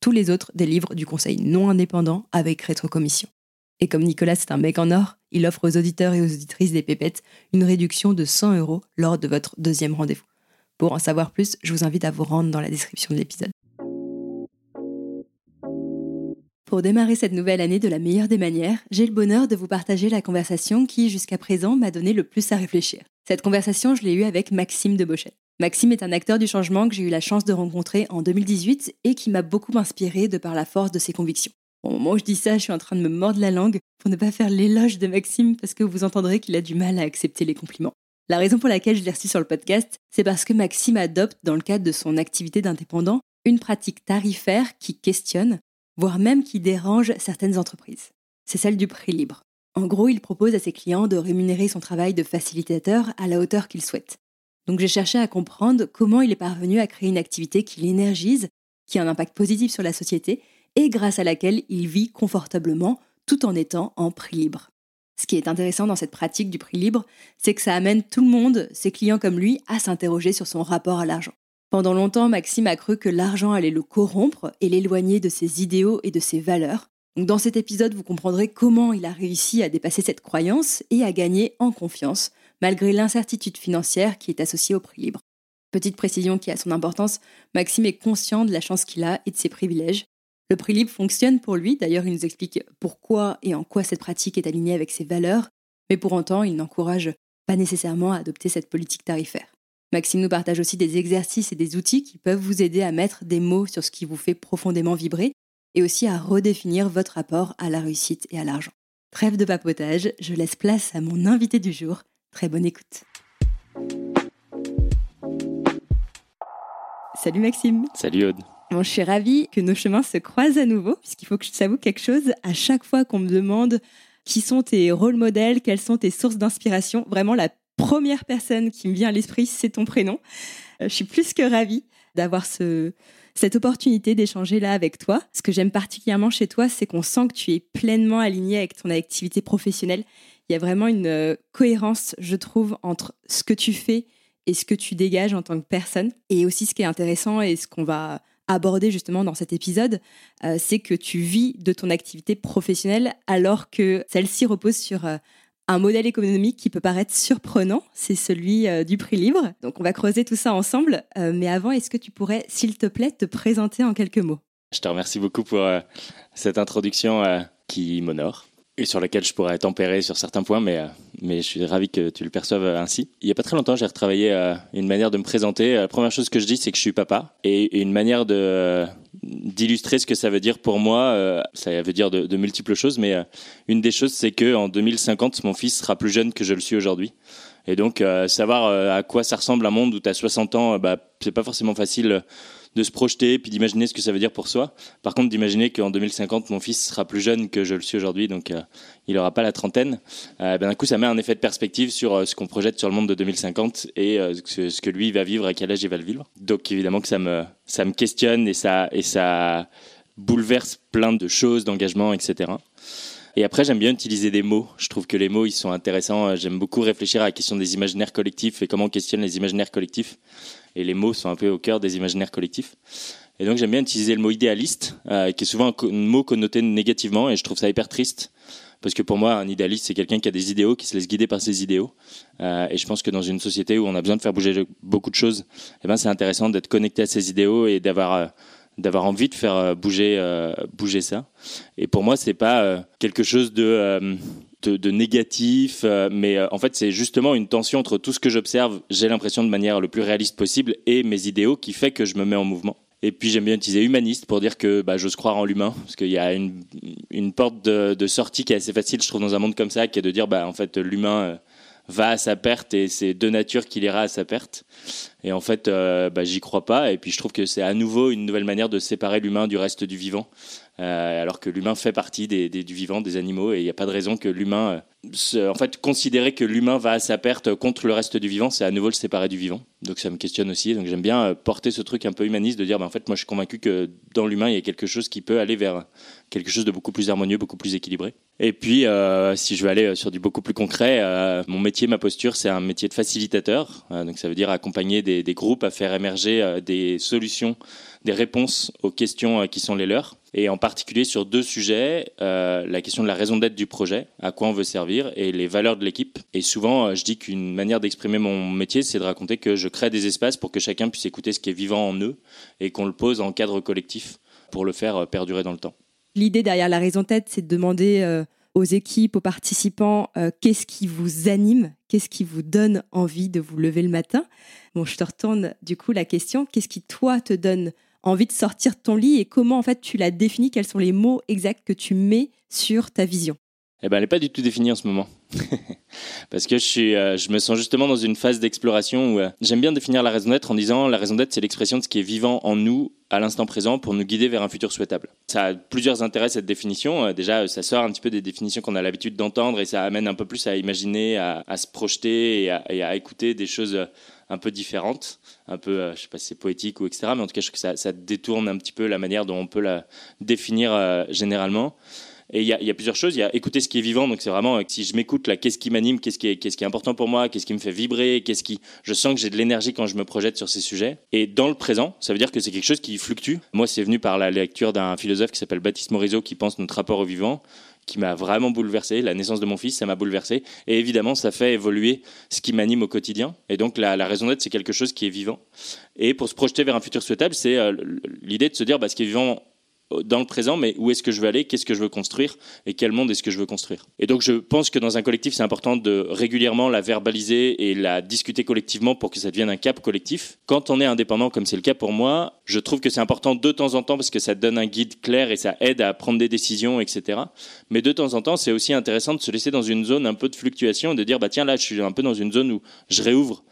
Tous les autres délivrent du conseil non indépendant avec rétrocommission. Et comme Nicolas c'est un mec en or, il offre aux auditeurs et aux auditrices des pépettes une réduction de 100 euros lors de votre deuxième rendez-vous. Pour en savoir plus, je vous invite à vous rendre dans la description de l'épisode. Pour démarrer cette nouvelle année de la meilleure des manières, j'ai le bonheur de vous partager la conversation qui, jusqu'à présent, m'a donné le plus à réfléchir. Cette conversation, je l'ai eue avec Maxime de Bochette. Maxime est un acteur du changement que j'ai eu la chance de rencontrer en 2018 et qui m'a beaucoup inspiré de par la force de ses convictions. Au moment où je dis ça, je suis en train de me mordre la langue pour ne pas faire l'éloge de Maxime parce que vous entendrez qu'il a du mal à accepter les compliments. La raison pour laquelle je l'ai reçu sur le podcast, c'est parce que Maxime adopte, dans le cadre de son activité d'indépendant, une pratique tarifaire qui questionne, voire même qui dérange certaines entreprises. C'est celle du prix libre. En gros, il propose à ses clients de rémunérer son travail de facilitateur à la hauteur qu'il souhaite. Donc j'ai cherché à comprendre comment il est parvenu à créer une activité qui l'énergise, qui a un impact positif sur la société et grâce à laquelle il vit confortablement tout en étant en prix libre. Ce qui est intéressant dans cette pratique du prix libre, c'est que ça amène tout le monde, ses clients comme lui, à s'interroger sur son rapport à l'argent. Pendant longtemps, Maxime a cru que l'argent allait le corrompre et l'éloigner de ses idéaux et de ses valeurs. Dans cet épisode, vous comprendrez comment il a réussi à dépasser cette croyance et à gagner en confiance, malgré l'incertitude financière qui est associée au prix libre. Petite précision qui a son importance, Maxime est conscient de la chance qu'il a et de ses privilèges. Le prix libre fonctionne pour lui, d'ailleurs il nous explique pourquoi et en quoi cette pratique est alignée avec ses valeurs, mais pour autant il n'encourage pas nécessairement à adopter cette politique tarifaire. Maxime nous partage aussi des exercices et des outils qui peuvent vous aider à mettre des mots sur ce qui vous fait profondément vibrer et aussi à redéfinir votre rapport à la réussite et à l'argent. Trêve de papotage, je laisse place à mon invité du jour. Très bonne écoute. Salut Maxime. Salut Aude. Bon, je suis ravie que nos chemins se croisent à nouveau, puisqu'il faut que je t'avoue quelque chose. À chaque fois qu'on me demande qui sont tes rôles modèles, quelles sont tes sources d'inspiration, vraiment la première personne qui me vient à l'esprit, c'est ton prénom. Euh, je suis plus que ravie d'avoir ce, cette opportunité d'échanger là avec toi. Ce que j'aime particulièrement chez toi, c'est qu'on sent que tu es pleinement aligné avec ton activité professionnelle. Il y a vraiment une euh, cohérence, je trouve, entre ce que tu fais et ce que tu dégages en tant que personne. Et aussi, ce qui est intéressant et ce qu'on va aborder justement dans cet épisode, euh, c'est que tu vis de ton activité professionnelle alors que celle-ci repose sur euh, un modèle économique qui peut paraître surprenant, c'est celui euh, du prix libre. Donc on va creuser tout ça ensemble, mais avant, est-ce que tu pourrais, s'il te plaît, te présenter en quelques mots? Je te remercie beaucoup pour cette introduction qui m'honore et sur laquelle je pourrais tempérer sur certains points, mais, euh, mais je suis ravi que tu le perçoives ainsi. Il n'y a pas très longtemps, j'ai retravaillé euh, une manière de me présenter. La première chose que je dis, c'est que je suis papa, et, une manière de d'illustrer ce que ça veut dire pour moi, euh, ça veut dire de, multiples choses, mais une des choses, c'est que en 2050, mon fils sera plus jeune que je le suis aujourd'hui. Et donc, savoir à quoi ça ressemble un monde où tu as 60 ans, bah, c'est pas forcément facile de se projeter puis d'imaginer ce que ça veut dire pour soi. Par contre, d'imaginer qu'en 2050, mon fils sera plus jeune que je le suis aujourd'hui, donc euh, il n'aura pas la trentaine. Euh, ben, d'un coup, ça met un effet de perspective sur euh, ce qu'on projette sur le monde de 2050 et ce, que lui va vivre, à quel âge il va le vivre. Donc évidemment que ça me, ça me questionne et ça, et ça bouleverse plein de choses, d'engagement, etc. Et après, j'aime bien utiliser des mots. Je trouve que les mots, ils sont intéressants. J'aime beaucoup réfléchir à la question des imaginaires collectifs et comment on questionne les imaginaires collectifs. Et les mots sont un peu au cœur des imaginaires collectifs. Et donc, j'aime bien utiliser le mot idéaliste, euh, qui est souvent un mot connoté négativement, et je trouve ça hyper triste. Parce que pour moi, un idéaliste, c'est quelqu'un qui a des idéaux, qui se laisse guider par ses idéaux. Euh, et je pense que dans une société où on a besoin de faire bouger beaucoup de choses, eh ben, c'est intéressant d'être connecté à ses idéaux et d'avoir euh, d'avoir envie de faire bouger bouger ça. Et pour moi, c'est pas quelque chose de de, négatif, mais en fait c'est justement une tension entre tout ce que j'observe, j'ai l'impression de manière le plus réaliste possible, et mes idéaux qui fait que je me mets en mouvement. Et puis j'aime bien utiliser humaniste pour dire que bah, j'ose croire en l'humain, parce qu'il y a une, porte de, sortie qui est assez facile, je trouve, dans un monde comme ça, qui est de dire bah en fait l'humain va à sa perte et c'est de nature qu'il ira à sa perte. Et en fait, euh, bah, j'y crois pas. Et puis je trouve que c'est à nouveau une nouvelle manière de séparer l'humain du reste du vivant. Euh, alors que l'humain fait partie des, du vivant, des animaux, et il n'y a pas de raison que l'humain, euh, en fait, considérer que l'humain va à sa perte contre le reste du vivant, c'est à nouveau le séparer du vivant. Donc ça me questionne aussi. Donc j'aime bien euh, porter ce truc un peu humaniste de dire, bah, en fait, moi je suis convaincu que dans l'humain, il y a quelque chose qui peut aller vers quelque chose de beaucoup plus harmonieux, beaucoup plus équilibré. Et puis, si je veux aller sur du beaucoup plus concret, mon métier, ma posture, c'est un métier de facilitateur. Donc ça veut dire accompagner des groupes à faire émerger des solutions, des réponses aux questions qui sont les leurs et en particulier sur deux sujets, euh, la question de la raison d'être du projet, à quoi on veut servir, et les valeurs de l'équipe. Et souvent, euh, je dis qu'une manière d'exprimer mon métier, c'est de raconter que je crée des espaces pour que chacun puisse écouter ce qui est vivant en eux, et qu'on le pose en cadre collectif pour le faire euh, perdurer dans le temps. L'idée derrière la raison d'être, c'est de demander aux équipes, aux participants, qu'est-ce qui vous anime, qu'est-ce qui vous donne envie de vous lever le matin? Bon, je te retourne du coup la question, qu'est-ce qui toi te donne envie de sortir de ton lit et comment en fait tu l'as défini Quels sont les mots exacts que tu mets sur ta vision? Eh ben, elle n'est pas du tout définie en ce moment. Parce que euh, je me sens justement dans une phase d'exploration où euh, j'aime bien définir la raison d'être en disant la raison d'être, c'est l'expression de ce qui est vivant en nous à l'instant présent pour nous guider vers un futur souhaitable. Ça a plusieurs intérêts cette définition. Euh, déjà, ça sort un petit peu des définitions qu'on a l'habitude d'entendre et ça amène un peu plus à imaginer, à, se projeter et à, écouter des choses un peu différentes, un peu, euh, je sais pas si c'est poétique ou etc. Mais en tout cas, je trouve que ça, détourne un petit peu la manière dont on peut la définir euh, généralement. Et il y, a, plusieurs choses. Il y a écouter ce qui est vivant. Donc c'est vraiment si je m'écoute là, qu'est-ce qui m'anime, qu'est-ce qui qui est important pour moi, qu'est-ce qui me fait vibrer, qu'est-ce qui, je sens que j'ai de l'énergie quand je me projette sur ces sujets. Et dans le présent, ça veut dire que c'est quelque chose qui fluctue. Moi, c'est venu par la lecture d'un philosophe qui s'appelle Baptiste Morisot qui pense notre rapport au vivant qui m'a vraiment bouleversé. La naissance de mon fils, ça m'a bouleversé. Et évidemment, ça fait évoluer ce qui m'anime au quotidien. Et donc, la, la raison d'être, c'est quelque chose qui est vivant. Et pour se projeter vers un futur souhaitable, c'est euh, l'idée de se dire, bah, ce qui est vivant dans le présent, mais où est-ce que je veux aller, qu'est-ce que je veux construire et quel monde est-ce que je veux construire. Et donc je pense que dans un collectif, c'est important de régulièrement la verbaliser et la discuter collectivement pour que ça devienne un cap collectif. Quand on est indépendant, comme c'est le cas pour moi, je trouve que c'est important de temps en temps parce que ça donne un guide clair et ça aide à prendre des décisions, etc. Mais de temps en temps, c'est aussi intéressant de se laisser dans une zone un peu de fluctuation et de dire, bah tiens, là, je suis un peu dans une zone où je réouvre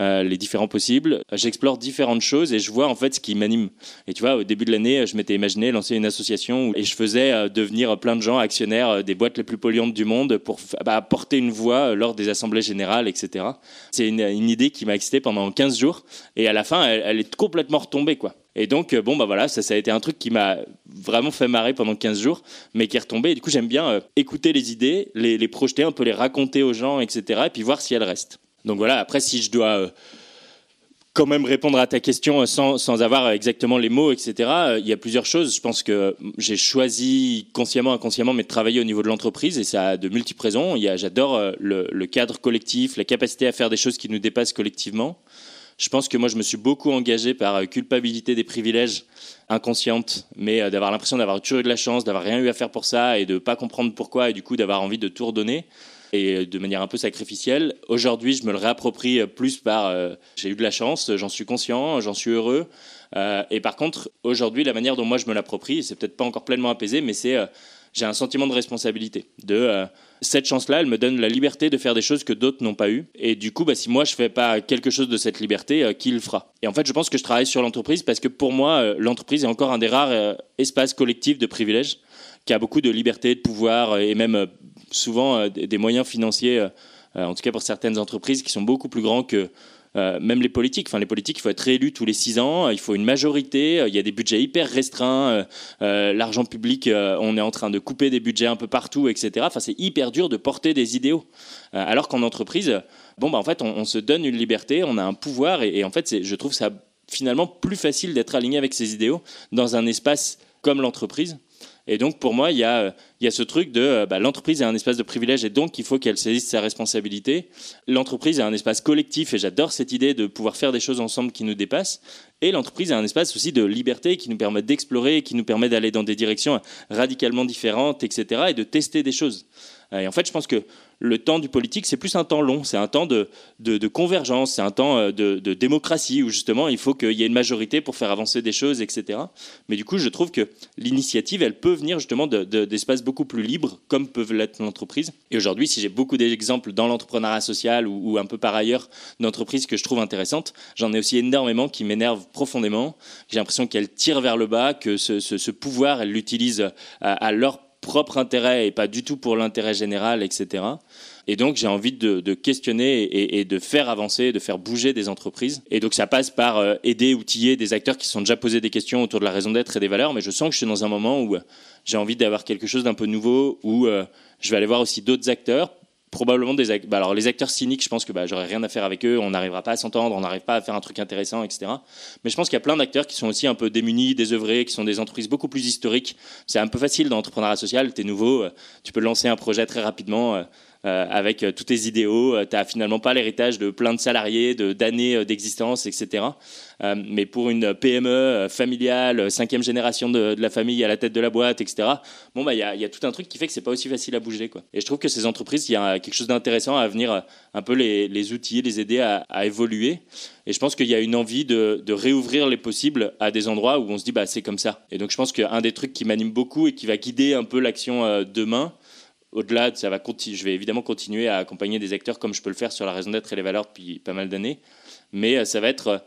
euh, les différents possibles. J'explore différentes choses et je vois en fait ce qui m'anime. Et tu vois, au début de l'année, je m'étais imaginé lancer une association et je faisais euh, devenir plein de gens actionnaires euh, des boîtes les plus polluantes du monde pour bah, porter une voix lors des assemblées générales, etc. C'est une, idée qui m'a excité pendant 15 jours et à la fin, elle, est complètement retombée, quoi. Et donc, bon, bah voilà, ça, a été un truc qui m'a vraiment fait marrer pendant 15 jours, mais qui est retombé. Et du coup, j'aime bien écouter les idées, les, les projeter, un peu les raconter aux gens, etc. Et puis voir si elles restent. Donc voilà, après, si je dois euh, quand même répondre à ta question sans, sans avoir exactement les mots, etc., euh, il y a plusieurs choses. Je pense que j'ai choisi consciemment, inconsciemment, mais de travailler au niveau de l'entreprise et ça a de multiples raisons. J'adore euh, le, cadre collectif, la capacité à faire des choses qui nous dépassent collectivement. Je pense que moi, je me suis beaucoup engagé par culpabilité des privilèges inconscientes, mais d'avoir l'impression d'avoir toujours eu de la chance, d'avoir rien eu à faire pour ça et de pas comprendre pourquoi et du coup d'avoir envie de tout redonner et de manière un peu sacrificielle. Aujourd'hui, je me le réapproprie plus par euh, j'ai eu de la chance, j'en suis conscient, j'en suis heureux. Euh, et par contre, aujourd'hui, la manière dont moi je me l'approprie, c'est peut-être pas encore pleinement apaisé, mais c'est euh, j'ai un sentiment de responsabilité. De euh, cette chance-là, elle me donne la liberté de faire des choses que d'autres n'ont pas eu. Et du coup, bah, si moi je fais pas quelque chose de cette liberté, euh, qui le fera? Et en fait, je pense que je travaille sur l'entreprise parce que pour moi, euh, l'entreprise est encore un des rares espaces collectifs de privilèges qui a beaucoup de liberté, de pouvoir et même souvent des moyens financiers, en tout cas pour certaines entreprises, qui sont beaucoup plus grands que euh, même les politiques. Enfin, les politiques, il faut être réélu tous les six ans, il faut une majorité, il y a des budgets hyper restreints, l'argent public, on est en train de couper des budgets un peu partout, etc. Enfin, c'est hyper dur de porter des idéaux. alors qu'en entreprise, bon, bah, en fait, on, se donne une liberté, on a un pouvoir, et, et en fait, je trouve ça finalement plus facile d'être aligné avec ses idéaux dans un espace comme l'entreprise. Et donc, pour moi, il y a, y a ce truc de euh, bah, l'entreprise est un espace de privilège et donc il faut qu'elle saisisse sa responsabilité. L'entreprise est un espace collectif et j'adore cette idée de pouvoir faire des choses ensemble qui nous dépassent. Et l'entreprise est un espace aussi de liberté qui nous permet d'explorer, qui nous permet d'aller dans des directions radicalement différentes, etc. et de tester des choses. Et en fait, je pense que le temps du politique, c'est plus un temps long, c'est un temps de, convergence, c'est un temps euh, de, démocratie où justement il faut qu'il y ait une majorité pour faire avancer des choses, etc. Mais du coup, je trouve que l'initiative, elle peut venir justement d'espaces beaucoup plus libres, comme peuvent l'être l'entreprise. Et aujourd'hui, si j'ai beaucoup d'exemples dans l'entrepreneuriat social ou, un peu par ailleurs d'entreprises que je trouve intéressantes, j'en ai aussi énormément qui m'énervent profondément. J'ai l'impression qu'elles tirent vers le bas, que ce, ce, pouvoir, elles l'utilisent à, à leur propre intérêt et pas du tout pour l'intérêt général, etc. Et donc, j'ai envie de, questionner et, de faire avancer, de faire bouger des entreprises. Et donc, ça passe par euh, aider, outiller des acteurs qui sont déjà posés des questions autour de la raison d'être et des valeurs. Mais je sens que je suis dans un moment où j'ai envie d'avoir quelque chose d'un peu nouveau, où euh, je vais aller voir aussi d'autres acteurs probablement des bah alors les acteurs cyniques je pense que bah, j'aurais rien à faire avec eux on n'arrivera pas à s'entendre on n'arrive pas à faire un truc intéressant etc mais je pense qu'il y a plein d'acteurs qui sont aussi un peu démunis désœuvrés qui sont des entreprises beaucoup plus historiques. C'est un peu facile dans l'entrepreneuriat social tu es nouveau euh, tu peux lancer un projet très rapidement euh, euh, avec tous tes idéaux. tu n'as finalement pas l'héritage de plein de salariés, d'années d'existence, etc. mais pour une PME familiale, cinquième génération de, la famille à la tête de la boîte, etc. Bon bah il y a, y a, tout un truc qui fait que c'est pas aussi facile à bouger quoi. Et je trouve que ces entreprises, il y a quelque chose d'intéressant à venir un peu les, outiller, les aider à, évoluer. Et je pense qu'il y a une envie de, de, réouvrir les possibles à des endroits où on se dit bah c'est comme ça. Et donc je pense qu'un des trucs qui m'anime beaucoup et qui va guider un peu l'action demain, au-delà, ça va je vais évidemment continuer à accompagner des acteurs comme je peux le faire sur la raison d'être et les valeurs depuis pas mal d'années. Mais euh, ça va être euh,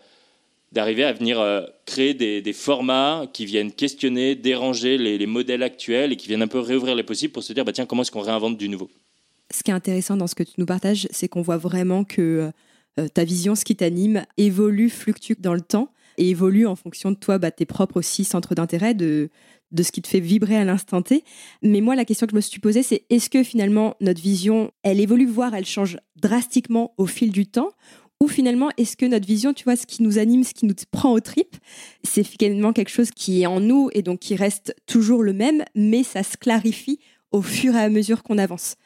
d'arriver à venir euh, créer des, formats qui viennent questionner, déranger les, modèles actuels et qui viennent un peu réouvrir les possibles pour se dire bah, tiens, comment est-ce qu'on réinvente du nouveau? Ce qui est intéressant dans ce que tu nous partages, c'est qu'on voit vraiment que ta vision, ce qui t'anime, évolue, fluctue dans le temps et évolue en fonction de toi, bah, tes propres aussi centres d'intérêt, de, de ce qui te fait vibrer à l'instant T. Mais moi, la question que je me suis posée, c'est est-ce que finalement notre vision, elle évolue, voire elle change drastiquement au fil du temps ou finalement, est-ce que notre vision, tu vois, ce qui nous anime, ce qui nous prend aux tripes, c'est finalement quelque chose qui est en nous et donc qui reste toujours le même, mais ça se clarifie au fur et à mesure qu'on avance.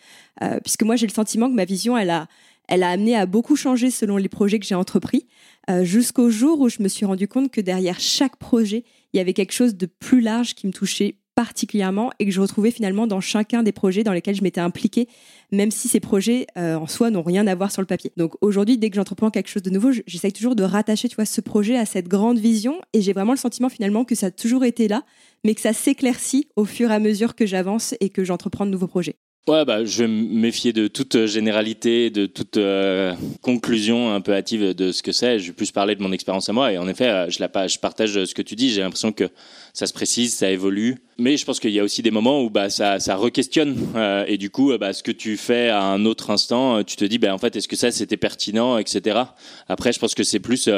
Euh, puisque moi, j'ai le sentiment que ma vision, elle a, elle a amené à beaucoup changer selon les projets que j'ai entrepris, euh, jusqu'au jour où je me suis rendu compte que derrière chaque projet, il y avait quelque chose de plus large qui me touchait particulièrement et que je retrouvais finalement dans chacun des projets dans lesquels je m'étais impliquée, même si ces projets euh, en soi n'ont rien à voir sur le papier. Donc aujourd'hui, dès que j'entreprends quelque chose de nouveau, j'essaye toujours de rattacher tu vois, ce projet à cette grande vision et j'ai vraiment le sentiment finalement que ça a toujours été là, mais que ça s'éclaircit au fur et à mesure que j'avance et que j'entreprends de nouveaux projets. Ouais, bah, je vais me méfier de toute généralité, de toute euh, conclusion un peu hâtive de ce que c'est. Je vais plus parler de mon expérience à moi. Et en effet, euh, je, la, partage ce que tu dis. J'ai l'impression que ça se précise, ça évolue. Mais je pense qu'il y a aussi des moments où bah, ça, ça re-questionne. Euh, et du coup, bah, ce que tu fais à un autre instant, tu te dis, bah, en fait, est-ce que ça, c'était pertinent, etc. Après, je pense que c'est plus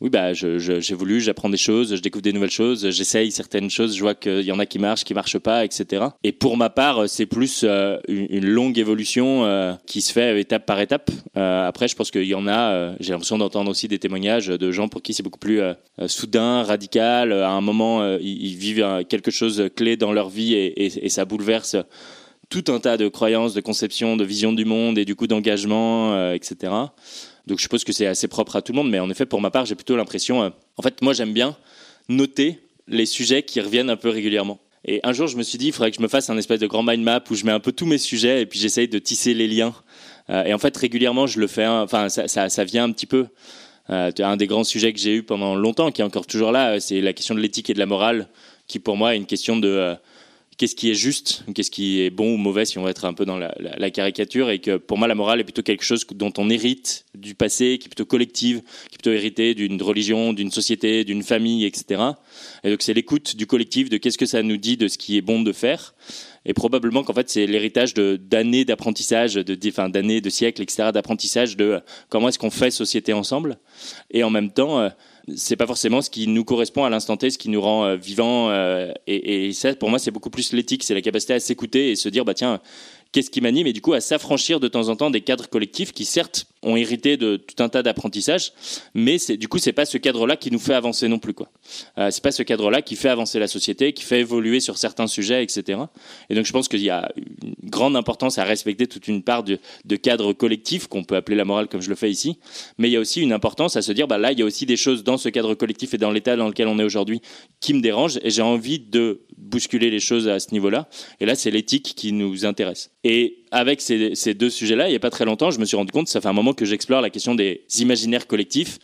oui, bah, j'évolue, j'apprends des choses, je découvre des nouvelles choses, j'essaye certaines choses, je vois qu'il y en a qui marchent, qui marchent pas, etc. Et pour ma part, c'est plus euh, une, longue évolution euh, qui se fait étape par étape. Euh, après, je pense qu'il y en a, j'ai l'impression d'entendre aussi des témoignages de gens pour qui c'est beaucoup plus soudain, radical. À un moment, ils, vivent quelque chose clé dans leur vie et ça bouleverse tout un tas de croyances, de conceptions, de visions du monde et du coup d'engagement, etc. Donc je suppose que c'est assez propre à tout le monde, mais en effet, pour ma part, j'ai plutôt l'impression. Euh, en fait, moi, j'aime bien noter les sujets qui reviennent un peu régulièrement. Et un jour, je me suis dit, il faudrait que je me fasse un espèce de grand mind map où je mets un peu tous mes sujets et puis j'essaye de tisser les liens. Euh, et en fait, régulièrement, je le fais. Enfin, ça, ça, vient un petit peu. Euh, un des grands sujets que j'ai eu pendant longtemps, qui est encore toujours là, c'est la question de l'éthique et de la morale, qui pour moi est une question de qu'est-ce qui est juste, qu'est-ce qui est bon ou mauvais, si on va être un peu dans la, caricature, et que pour moi la morale est plutôt quelque chose dont on hérite du passé, qui est plutôt collective, qui est plutôt héritée d'une religion, d'une société, d'une famille, etc. Et donc c'est l'écoute du collectif, de qu'est-ce que ça nous dit de ce qui est bon de faire. Et probablement qu'en fait, c'est l'héritage d'années d'apprentissage, de, enfin, d'années, de siècles, etc., d'apprentissage de comment est-ce qu'on fait société ensemble. Et en même temps, euh, c'est pas forcément ce qui nous correspond à l'instant T, ce qui nous rend euh, vivants. Euh, et, et, ça, pour moi, c'est beaucoup plus l'éthique, c'est la capacité à s'écouter et se dire, bah tiens, qu'est-ce qui m'anime Et du coup, à s'affranchir de temps en temps des cadres collectifs qui, certes, ont hérité de tout un tas d'apprentissages, mais du coup c'est pas ce cadre-là qui nous fait avancer non plus quoi. Euh, c'est pas ce cadre-là qui fait avancer la société, qui fait évoluer sur certains sujets, etc. Et donc je pense qu'il y a une grande importance à respecter toute une part de, de cadre collectif qu'on peut appeler la morale comme je le fais ici, mais il y a aussi une importance à se dire bah là il y a aussi des choses dans ce cadre collectif et dans l'état dans lequel on est aujourd'hui qui me dérangent et j'ai envie de bousculer les choses à ce niveau-là. Et là c'est l'éthique qui nous intéresse. Et avec ces, deux sujets-là, il n'y a pas très longtemps, je me suis rendu compte, ça fait un moment que j'explore la question des imaginaires collectifs.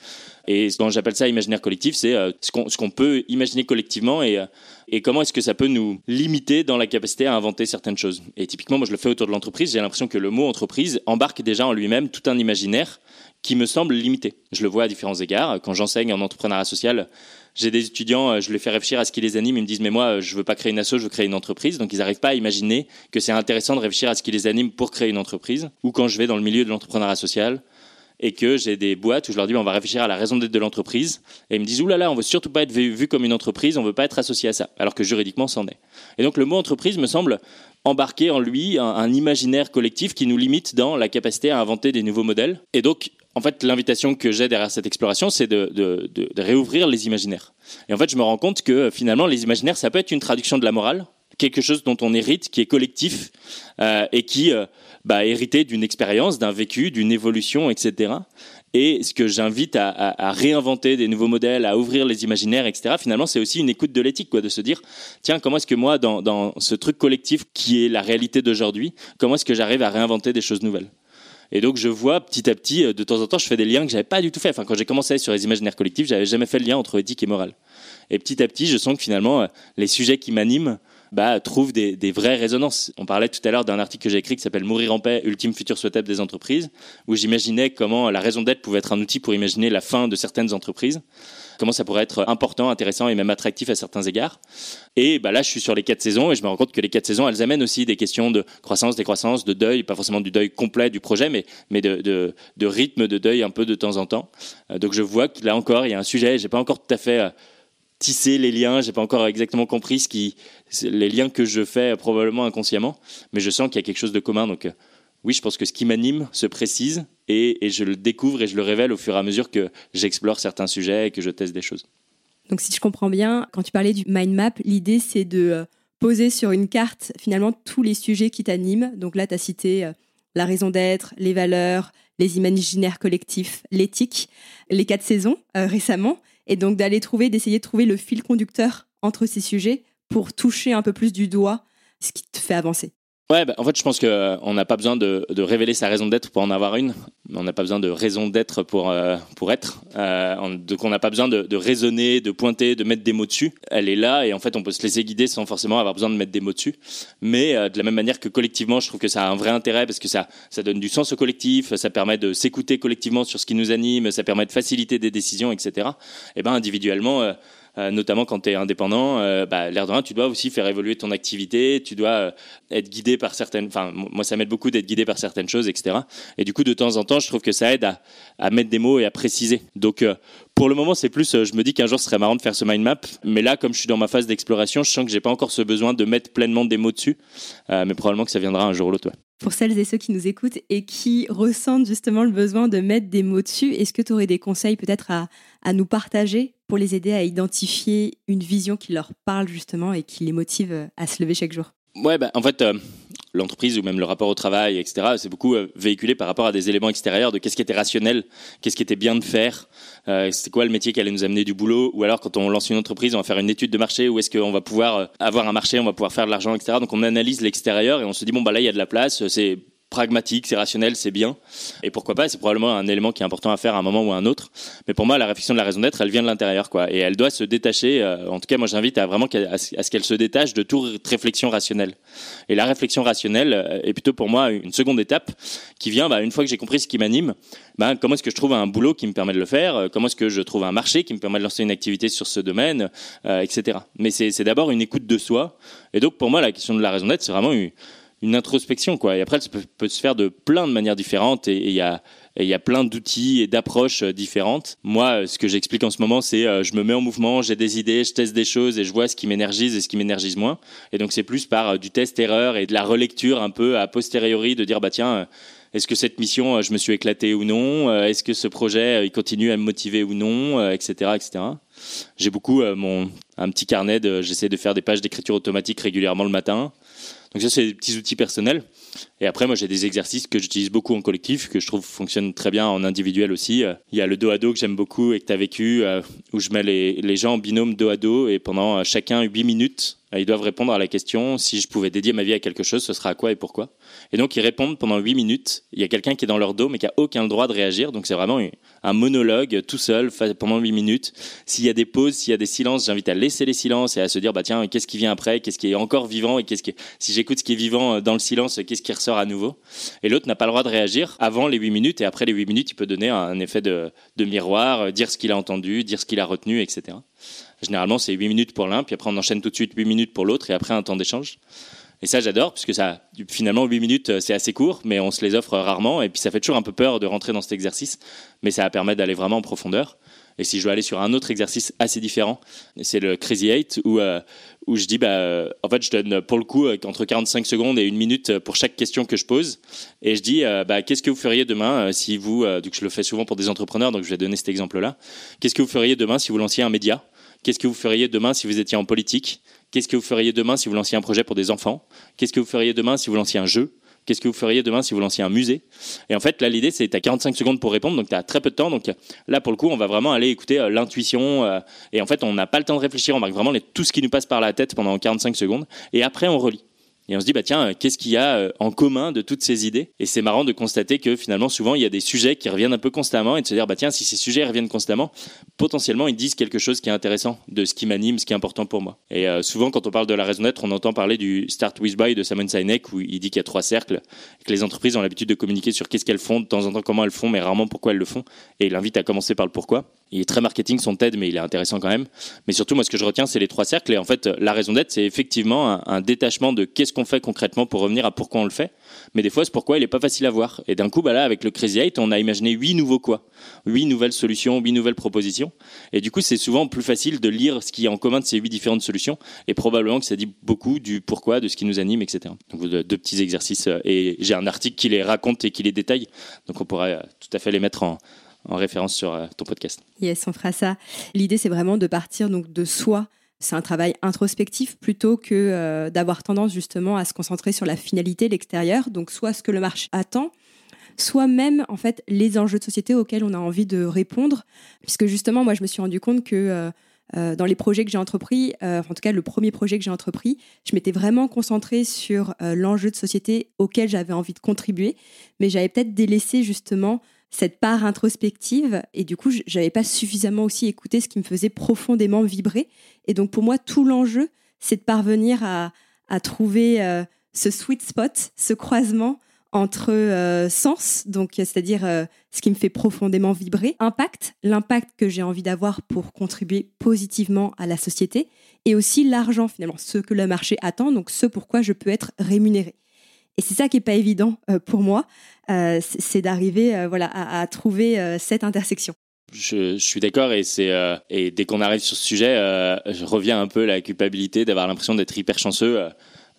Et quand j'appelle ça imaginaire collectif, c'est euh, ce qu'on peut imaginer collectivement et, euh, et comment est-ce que ça peut nous limiter dans la capacité à inventer certaines choses. Et typiquement, moi je le fais autour de l'entreprise, j'ai l'impression que le mot entreprise embarque déjà en lui-même tout un imaginaire qui me semble limité. Je le vois à différents égards. Quand j'enseigne en entrepreneuriat social, j'ai des étudiants, euh, je les fais réfléchir à ce qui les anime, ils me disent mais moi je veux pas créer une asso, je veux créer une entreprise. Donc ils n'arrivent pas à imaginer que c'est intéressant de réfléchir à ce qui les anime pour créer une entreprise. Ou quand je vais dans le milieu de l'entrepreneuriat social et que j'ai des boîtes où je leur dis on va réfléchir à la raison d'être de l'entreprise et ils me disent oulala on veut surtout pas être vu, comme une entreprise, on veut pas être associé à ça, alors que juridiquement c'en est. Et donc le mot entreprise me semble embarquer en lui un, un imaginaire collectif qui nous limite dans la capacité à inventer des nouveaux modèles. Et donc en fait, l'invitation que j'ai derrière cette exploration, c'est de, réouvrir les imaginaires. Et en fait, je me rends compte que finalement, les imaginaires, ça peut être une traduction de la morale, quelque chose dont on hérite, qui est collectif euh, et qui euh, bah, hérité d'une expérience, d'un vécu, d'une évolution, etc. Et ce que j'invite à, réinventer des nouveaux modèles, à ouvrir les imaginaires, etc. Finalement, c'est aussi une écoute de l'éthique, quoi, de se dire, tiens, comment est-ce que moi, dans ce truc collectif qui est la réalité d'aujourd'hui, comment est-ce que j'arrive à réinventer des choses nouvelles? Et donc je vois petit à petit, euh, de temps en temps, je fais des liens que j'avais pas du tout fait. Enfin, quand j'ai commencé sur les imaginaires collectifs, j'avais jamais fait le lien entre éthique et morale. Et petit à petit, je sens que finalement, euh, les sujets qui m'animent bah, trouvent des, des, vraies résonances. On parlait tout à l'heure d'un article que j'ai écrit qui s'appelle Mourir en paix, ultime futur souhaitable des entreprises, où j'imaginais comment la raison d'être pouvait être un outil pour imaginer la fin de certaines entreprises comment ça pourrait être important, intéressant et même attractif à certains égards. Et bah là, je suis sur les quatre saisons et je me rends compte que les quatre saisons, elles amènent aussi des questions de croissance, décroissance, de deuil, pas forcément du deuil complet du projet, mais, de, rythme de deuil un peu de temps en temps. Euh, donc je vois que là encore, il y a un sujet, j'ai pas encore tout à fait euh, tissé les liens, j'ai pas encore exactement compris les liens que je fais probablement inconsciemment, mais je sens qu'il y a quelque chose de commun. Donc euh, oui, je pense que ce qui m'anime se précise et, je le découvre et je le révèle au fur et à mesure que j'explore certains sujets et que je teste des choses. Donc si je comprends bien, quand tu parlais du mind map, l'idée c'est de euh, poser sur une carte finalement tous les sujets qui t'animent. Donc là, tu as cité euh, la raison d'être, les valeurs, les imaginaires collectifs, l'éthique, les quatre saisons euh, récemment, et donc d'aller trouver, d'essayer de trouver le fil conducteur entre ces sujets pour toucher un peu plus du doigt ce qui te fait avancer. Ouais, bah, en fait, je pense qu'on euh, n'a pas besoin de, révéler sa raison d'être pour en avoir une. On n'a pas besoin de raison d'être pour, euh, pour être. Euh, donc, on n'a pas besoin de, raisonner, de pointer, de mettre des mots dessus. Elle est là et en fait, on peut se laisser guider sans forcément avoir besoin de mettre des mots dessus. Mais de la même manière que collectivement, je trouve que ça a un vrai intérêt parce que ça, ça donne du sens au collectif, ça permet de s'écouter collectivement sur ce qui nous anime, ça permet de faciliter des décisions, etc. Et ben individuellement euh, notamment quand tu es indépendant, euh, bah, l'air de rien, tu dois aussi faire évoluer ton activité, tu dois euh, être guidé par certaines, enfin moi ça m'aide beaucoup d'être guidé par certaines choses, etc. Et du coup de temps en temps, je trouve que ça aide à, à mettre des mots et à préciser. Donc pour le moment, c'est plus, je me dis qu'un jour ce serait marrant de faire ce mind map, mais là, comme je suis dans ma phase d'exploration, je sens que j'ai pas encore ce besoin de mettre pleinement des mots dessus, mais probablement que ça viendra un jour ou l'autre. Ouais. Pour celles et ceux qui nous écoutent et qui ressentent justement le besoin de mettre des mots dessus, est-ce que tu aurais des conseils peut-être à, à nous partager pour les aider à identifier une vision qui leur parle justement et qui les motive à se lever chaque jour? Ouais, bah, en fait, euh, l'entreprise ou même le rapport au travail, etc., c'est beaucoup euh, véhiculé par rapport à des éléments extérieurs de qu'est-ce qui était rationnel, qu'est-ce qui était bien de faire, euh, c'est quoi le métier qui allait nous amener du boulot, ou alors quand on lance une entreprise, on va faire une étude de marché, où est-ce qu'on va pouvoir euh, avoir un marché, on va pouvoir faire de l'argent, etc. Donc on analyse l'extérieur et on se dit, bon, bah là, il y a de la place, c'est pragmatique, c'est rationnel, c'est bien. Et pourquoi pas, c'est probablement un élément qui est important à faire à un moment ou à un autre. Mais pour moi, la réflexion de la raison d'être, elle vient de l'intérieur, quoi. Et elle doit se détacher. Euh, en tout cas, moi, j'invite à vraiment à ce qu'elle se détache de toute réflexion rationnelle. Et la réflexion rationnelle euh, est plutôt pour moi une seconde étape qui vient, bah, une fois que j'ai compris ce qui m'anime, bah, comment est-ce que je trouve un boulot qui me permet de le faire, euh, comment est-ce que je trouve un marché qui me permet de lancer une activité sur ce domaine, etc. Mais c'est d'abord une écoute de soi. Et donc, pour moi, la question de la raison d'être, c'est vraiment une une introspection quoi. Et après, ça peut, se faire de plein de manières différentes et il y a plein d'outils et d'approches euh, différentes. Moi, euh, ce que j'explique en ce moment, c'est euh, je me mets en mouvement, j'ai des idées, je teste des choses et je vois ce qui m'énergise et ce qui m'énergise moins. Et donc c'est plus par du test-erreur et de la relecture un peu a posteriori de dire bah tiens est-ce que cette mission, je me suis éclaté ou non? Est-ce que ce projet, il continue à me motiver ou non? Etc. etc. J'ai beaucoup mon, un petit carnet, j'essaie de faire des pages d'écriture automatique régulièrement le matin. Donc ça, c'est des petits outils personnels. Et après, moi, j'ai des exercices que j'utilise beaucoup en collectif, que je trouve fonctionnent très bien en individuel aussi. Il y a le dos à dos que j'aime beaucoup et que tu as vécu, euh, où je mets les, gens en binôme dos à dos et pendant euh, chacun 8 minutes, euh, ils doivent répondre à la question si je pouvais dédier ma vie à quelque chose, ce sera à quoi et pourquoi. Et donc ils répondent pendant 8 minutes. Il y a quelqu'un qui est dans leur dos mais qui a aucun droit de réagir. Donc c'est vraiment un monologue tout seul pendant 8 minutes. S'il y a des pauses, s'il y a des silences, j'invite à laisser les silences et à se dire bah tiens qu'est-ce qui vient après, qu'est-ce qui est encore vivant et qu'est-ce qui si j'écoute ce qui est vivant dans le silence, qu'est-ce qui ressort? À nouveau. Et l'autre n'a pas le droit de réagir avant les 8 minutes et après les 8 minutes il peut donner un effet de, miroir, dire ce qu'il a entendu, dire ce qu'il a retenu, etc. Généralement, c'est 8 minutes pour l'un, puis après on enchaîne tout de suite 8 minutes pour l'autre, et après un temps d'échange. Et ça, j'adore, puisque ça, finalement, 8 minutes, euh, c'est assez court, mais on se les offre rarement, et puis ça fait toujours un peu peur de rentrer dans cet exercice, mais ça permet d'aller vraiment en profondeur. Et si je veux aller sur un autre exercice assez différent, c'est le Crazy Eight, où, euh, où je dis, bah, en fait, je donne pour le coup euh, entre 45 secondes et une minute pour chaque question que je pose. Et je dis, bah, qu'est-ce que vous feriez demain si vous, donc je le fais souvent pour des entrepreneurs, donc je vais donner cet exemple-là, qu'est-ce que vous feriez demain si vous lanciez un média? Qu'est-ce que vous feriez demain si vous étiez en politique? Qu'est-ce que vous feriez demain si vous lanciez un projet pour des enfants? Qu'est-ce que vous feriez demain si vous lanciez un jeu? Qu'est-ce que vous feriez demain si vous lanciez un musée? Et en fait, là, l'idée, c'est que tu as 45 secondes pour répondre, donc tu as très peu de temps. Donc là, pour le coup, on va vraiment aller écouter euh, l'intuition. Euh, et en fait, on n'a pas le temps de réfléchir, on marque vraiment tout ce qui nous passe par la tête pendant 45 secondes. Et après, on relit. Et on se dit, bah tiens, qu'est-ce qu'il y a euh, en commun de toutes ces idées? Et c'est marrant de constater que finalement, souvent, il y a des sujets qui reviennent un peu constamment et de se dire, bah tiens, si ces sujets reviennent constamment, potentiellement, ils disent quelque chose qui est intéressant de ce qui m'anime, ce qui est important pour moi. Et euh, souvent, quand on parle de la raison d'être, on entend parler du Start With Buy de Simon Sinek, où il dit qu'il y a trois cercles, que les entreprises ont l'habitude de communiquer sur qu'est-ce qu'elles font, de temps en temps comment elles font, mais rarement pourquoi elles le font. Et il invite à commencer par le pourquoi. Il est très marketing son TED, mais il est intéressant quand même. Mais surtout, moi, ce que je retiens, c'est les trois cercles. Et en fait, la raison d'être, c'est effectivement un, détachement de qu'est-ce qu'on fait concrètement pour revenir à pourquoi on le fait. Mais des fois, c'est pourquoi il n'est pas facile à voir. Et d'un coup, bah là, avec le Crazy Eight, on a imaginé huit nouveaux quoi. Huit nouvelles solutions, huit nouvelles propositions. Et du coup, c'est souvent plus facile de lire ce qui est en commun de ces huit différentes solutions. Et probablement que ça dit beaucoup du pourquoi, de ce qui nous anime, etc. Donc, deux, petits exercices. Euh, et j'ai un article qui les raconte et qui les détaille. Donc, on pourrait euh, tout à fait les mettre en, en référence sur euh, ton podcast. Yes, on fera ça. L'idée, c'est vraiment de partir donc de soi. C'est un travail introspectif plutôt que euh, d'avoir tendance justement à se concentrer sur la finalité, l'extérieur, donc soit ce que le marché attend, soit même en fait les enjeux de société auxquels on a envie de répondre, puisque justement moi je me suis rendu compte que euh, dans les projets que j'ai entrepris, en tout cas le premier projet que j'ai entrepris, je m'étais vraiment concentrée sur l'enjeu de société auquel j'avais envie de contribuer, mais j'avais peut-être délaissé justement cette part introspective. Et du coup j'avais pas suffisamment aussi écouté ce qui me faisait profondément vibrer. Et donc pour moi tout l'enjeu c'est de parvenir à, trouver euh, ce sweet spot ce croisement entre euh, sens donc c'est-à-dire euh, ce qui me fait profondément vibrer impact l'impact que j'ai envie d'avoir pour contribuer positivement à la société et aussi l'argent finalement ce que le marché attend donc ce pourquoi je peux être rémunéré et c'est ça qui est pas évident pour moi euh, c'est d'arriver euh, voilà, à, trouver euh, cette intersection. Je, suis d'accord et dès qu'on arrive sur ce sujet, je reviens un peu la culpabilité d'avoir l'impression d'être hyper chanceux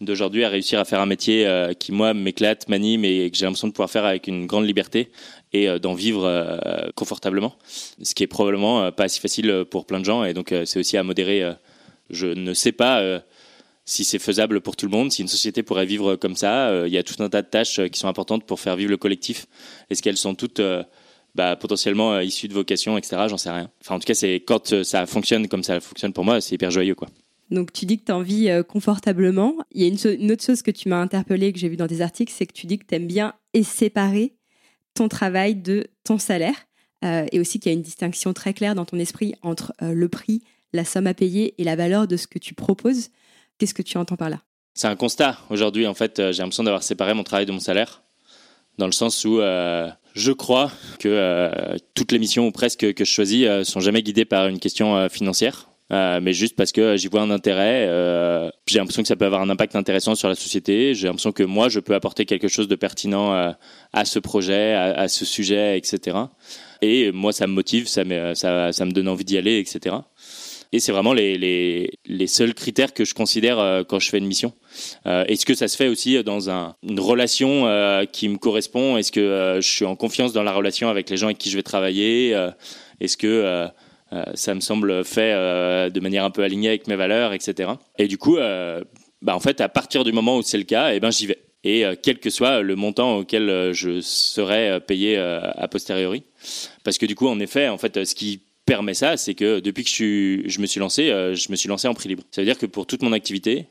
d'aujourd'hui à réussir à faire un métier qui moi m'éclate, m'anime et que j'ai l'impression de pouvoir faire avec une grande liberté et d'en vivre confortablement. Ce qui est probablement pas si facile pour plein de gens et donc c'est aussi à modérer. je ne sais pas si c'est faisable pour tout le monde, si une société pourrait vivre comme ça. Euh, il y a tout un tas de tâches euh, qui sont importantes pour faire vivre le collectif. Est-ce qu'elles sont toutes euh, bah, potentiellement issues de vocation, etc. J'en sais rien. Enfin, en tout cas, c'est quand ça fonctionne comme ça fonctionne pour moi, c'est hyper joyeux, quoi. Donc tu dis que tu en confortablement. Il y a une, autre chose que tu m'as interpellé, que j'ai vu dans tes articles, c'est que tu dis que tu aimes bien et séparer ton travail de ton salaire et aussi qu'il y a une distinction très claire dans ton esprit entre le prix, la somme à payer et la valeur de ce que tu proposes. Qu'est-ce que tu entends par là? C'est un constat. Aujourd'hui, en fait, j'ai l'impression d'avoir séparé mon travail de mon salaire, dans le sens où je crois que toutes les missions ou presque que je choisis sont jamais guidées par une question financière. Euh, mais juste parce que j'y vois un intérêt. Euh, j'ai l'impression que ça peut avoir un impact intéressant sur la société. J'ai l'impression que moi, je peux apporter quelque chose de pertinent euh, à ce projet, à, ce sujet, etc. Et moi, ça me motive, ça me donne envie d'y aller, etc. Et c'est vraiment les, les, les, seuls critères que je considère quand je fais une mission. Est-ce que ça se fait aussi dans un, une relation qui me correspond? Est-ce que je suis en confiance dans la relation avec les gens avec qui je vais travailler? Est-ce que euh, ça me semble fait euh, de manière un peu alignée avec mes valeurs, etc. Et du coup, euh, bah, en fait, à partir du moment où c'est le cas, eh ben, j'y vais. Et quel que soit le montant auquel je serai payé a posteriori. Parce que du coup, en effet, en fait, ce qui permet ça, c'est que depuis que je, me suis lancé, je me suis lancé en prix libre. Ça veut dire que pour toute mon activité,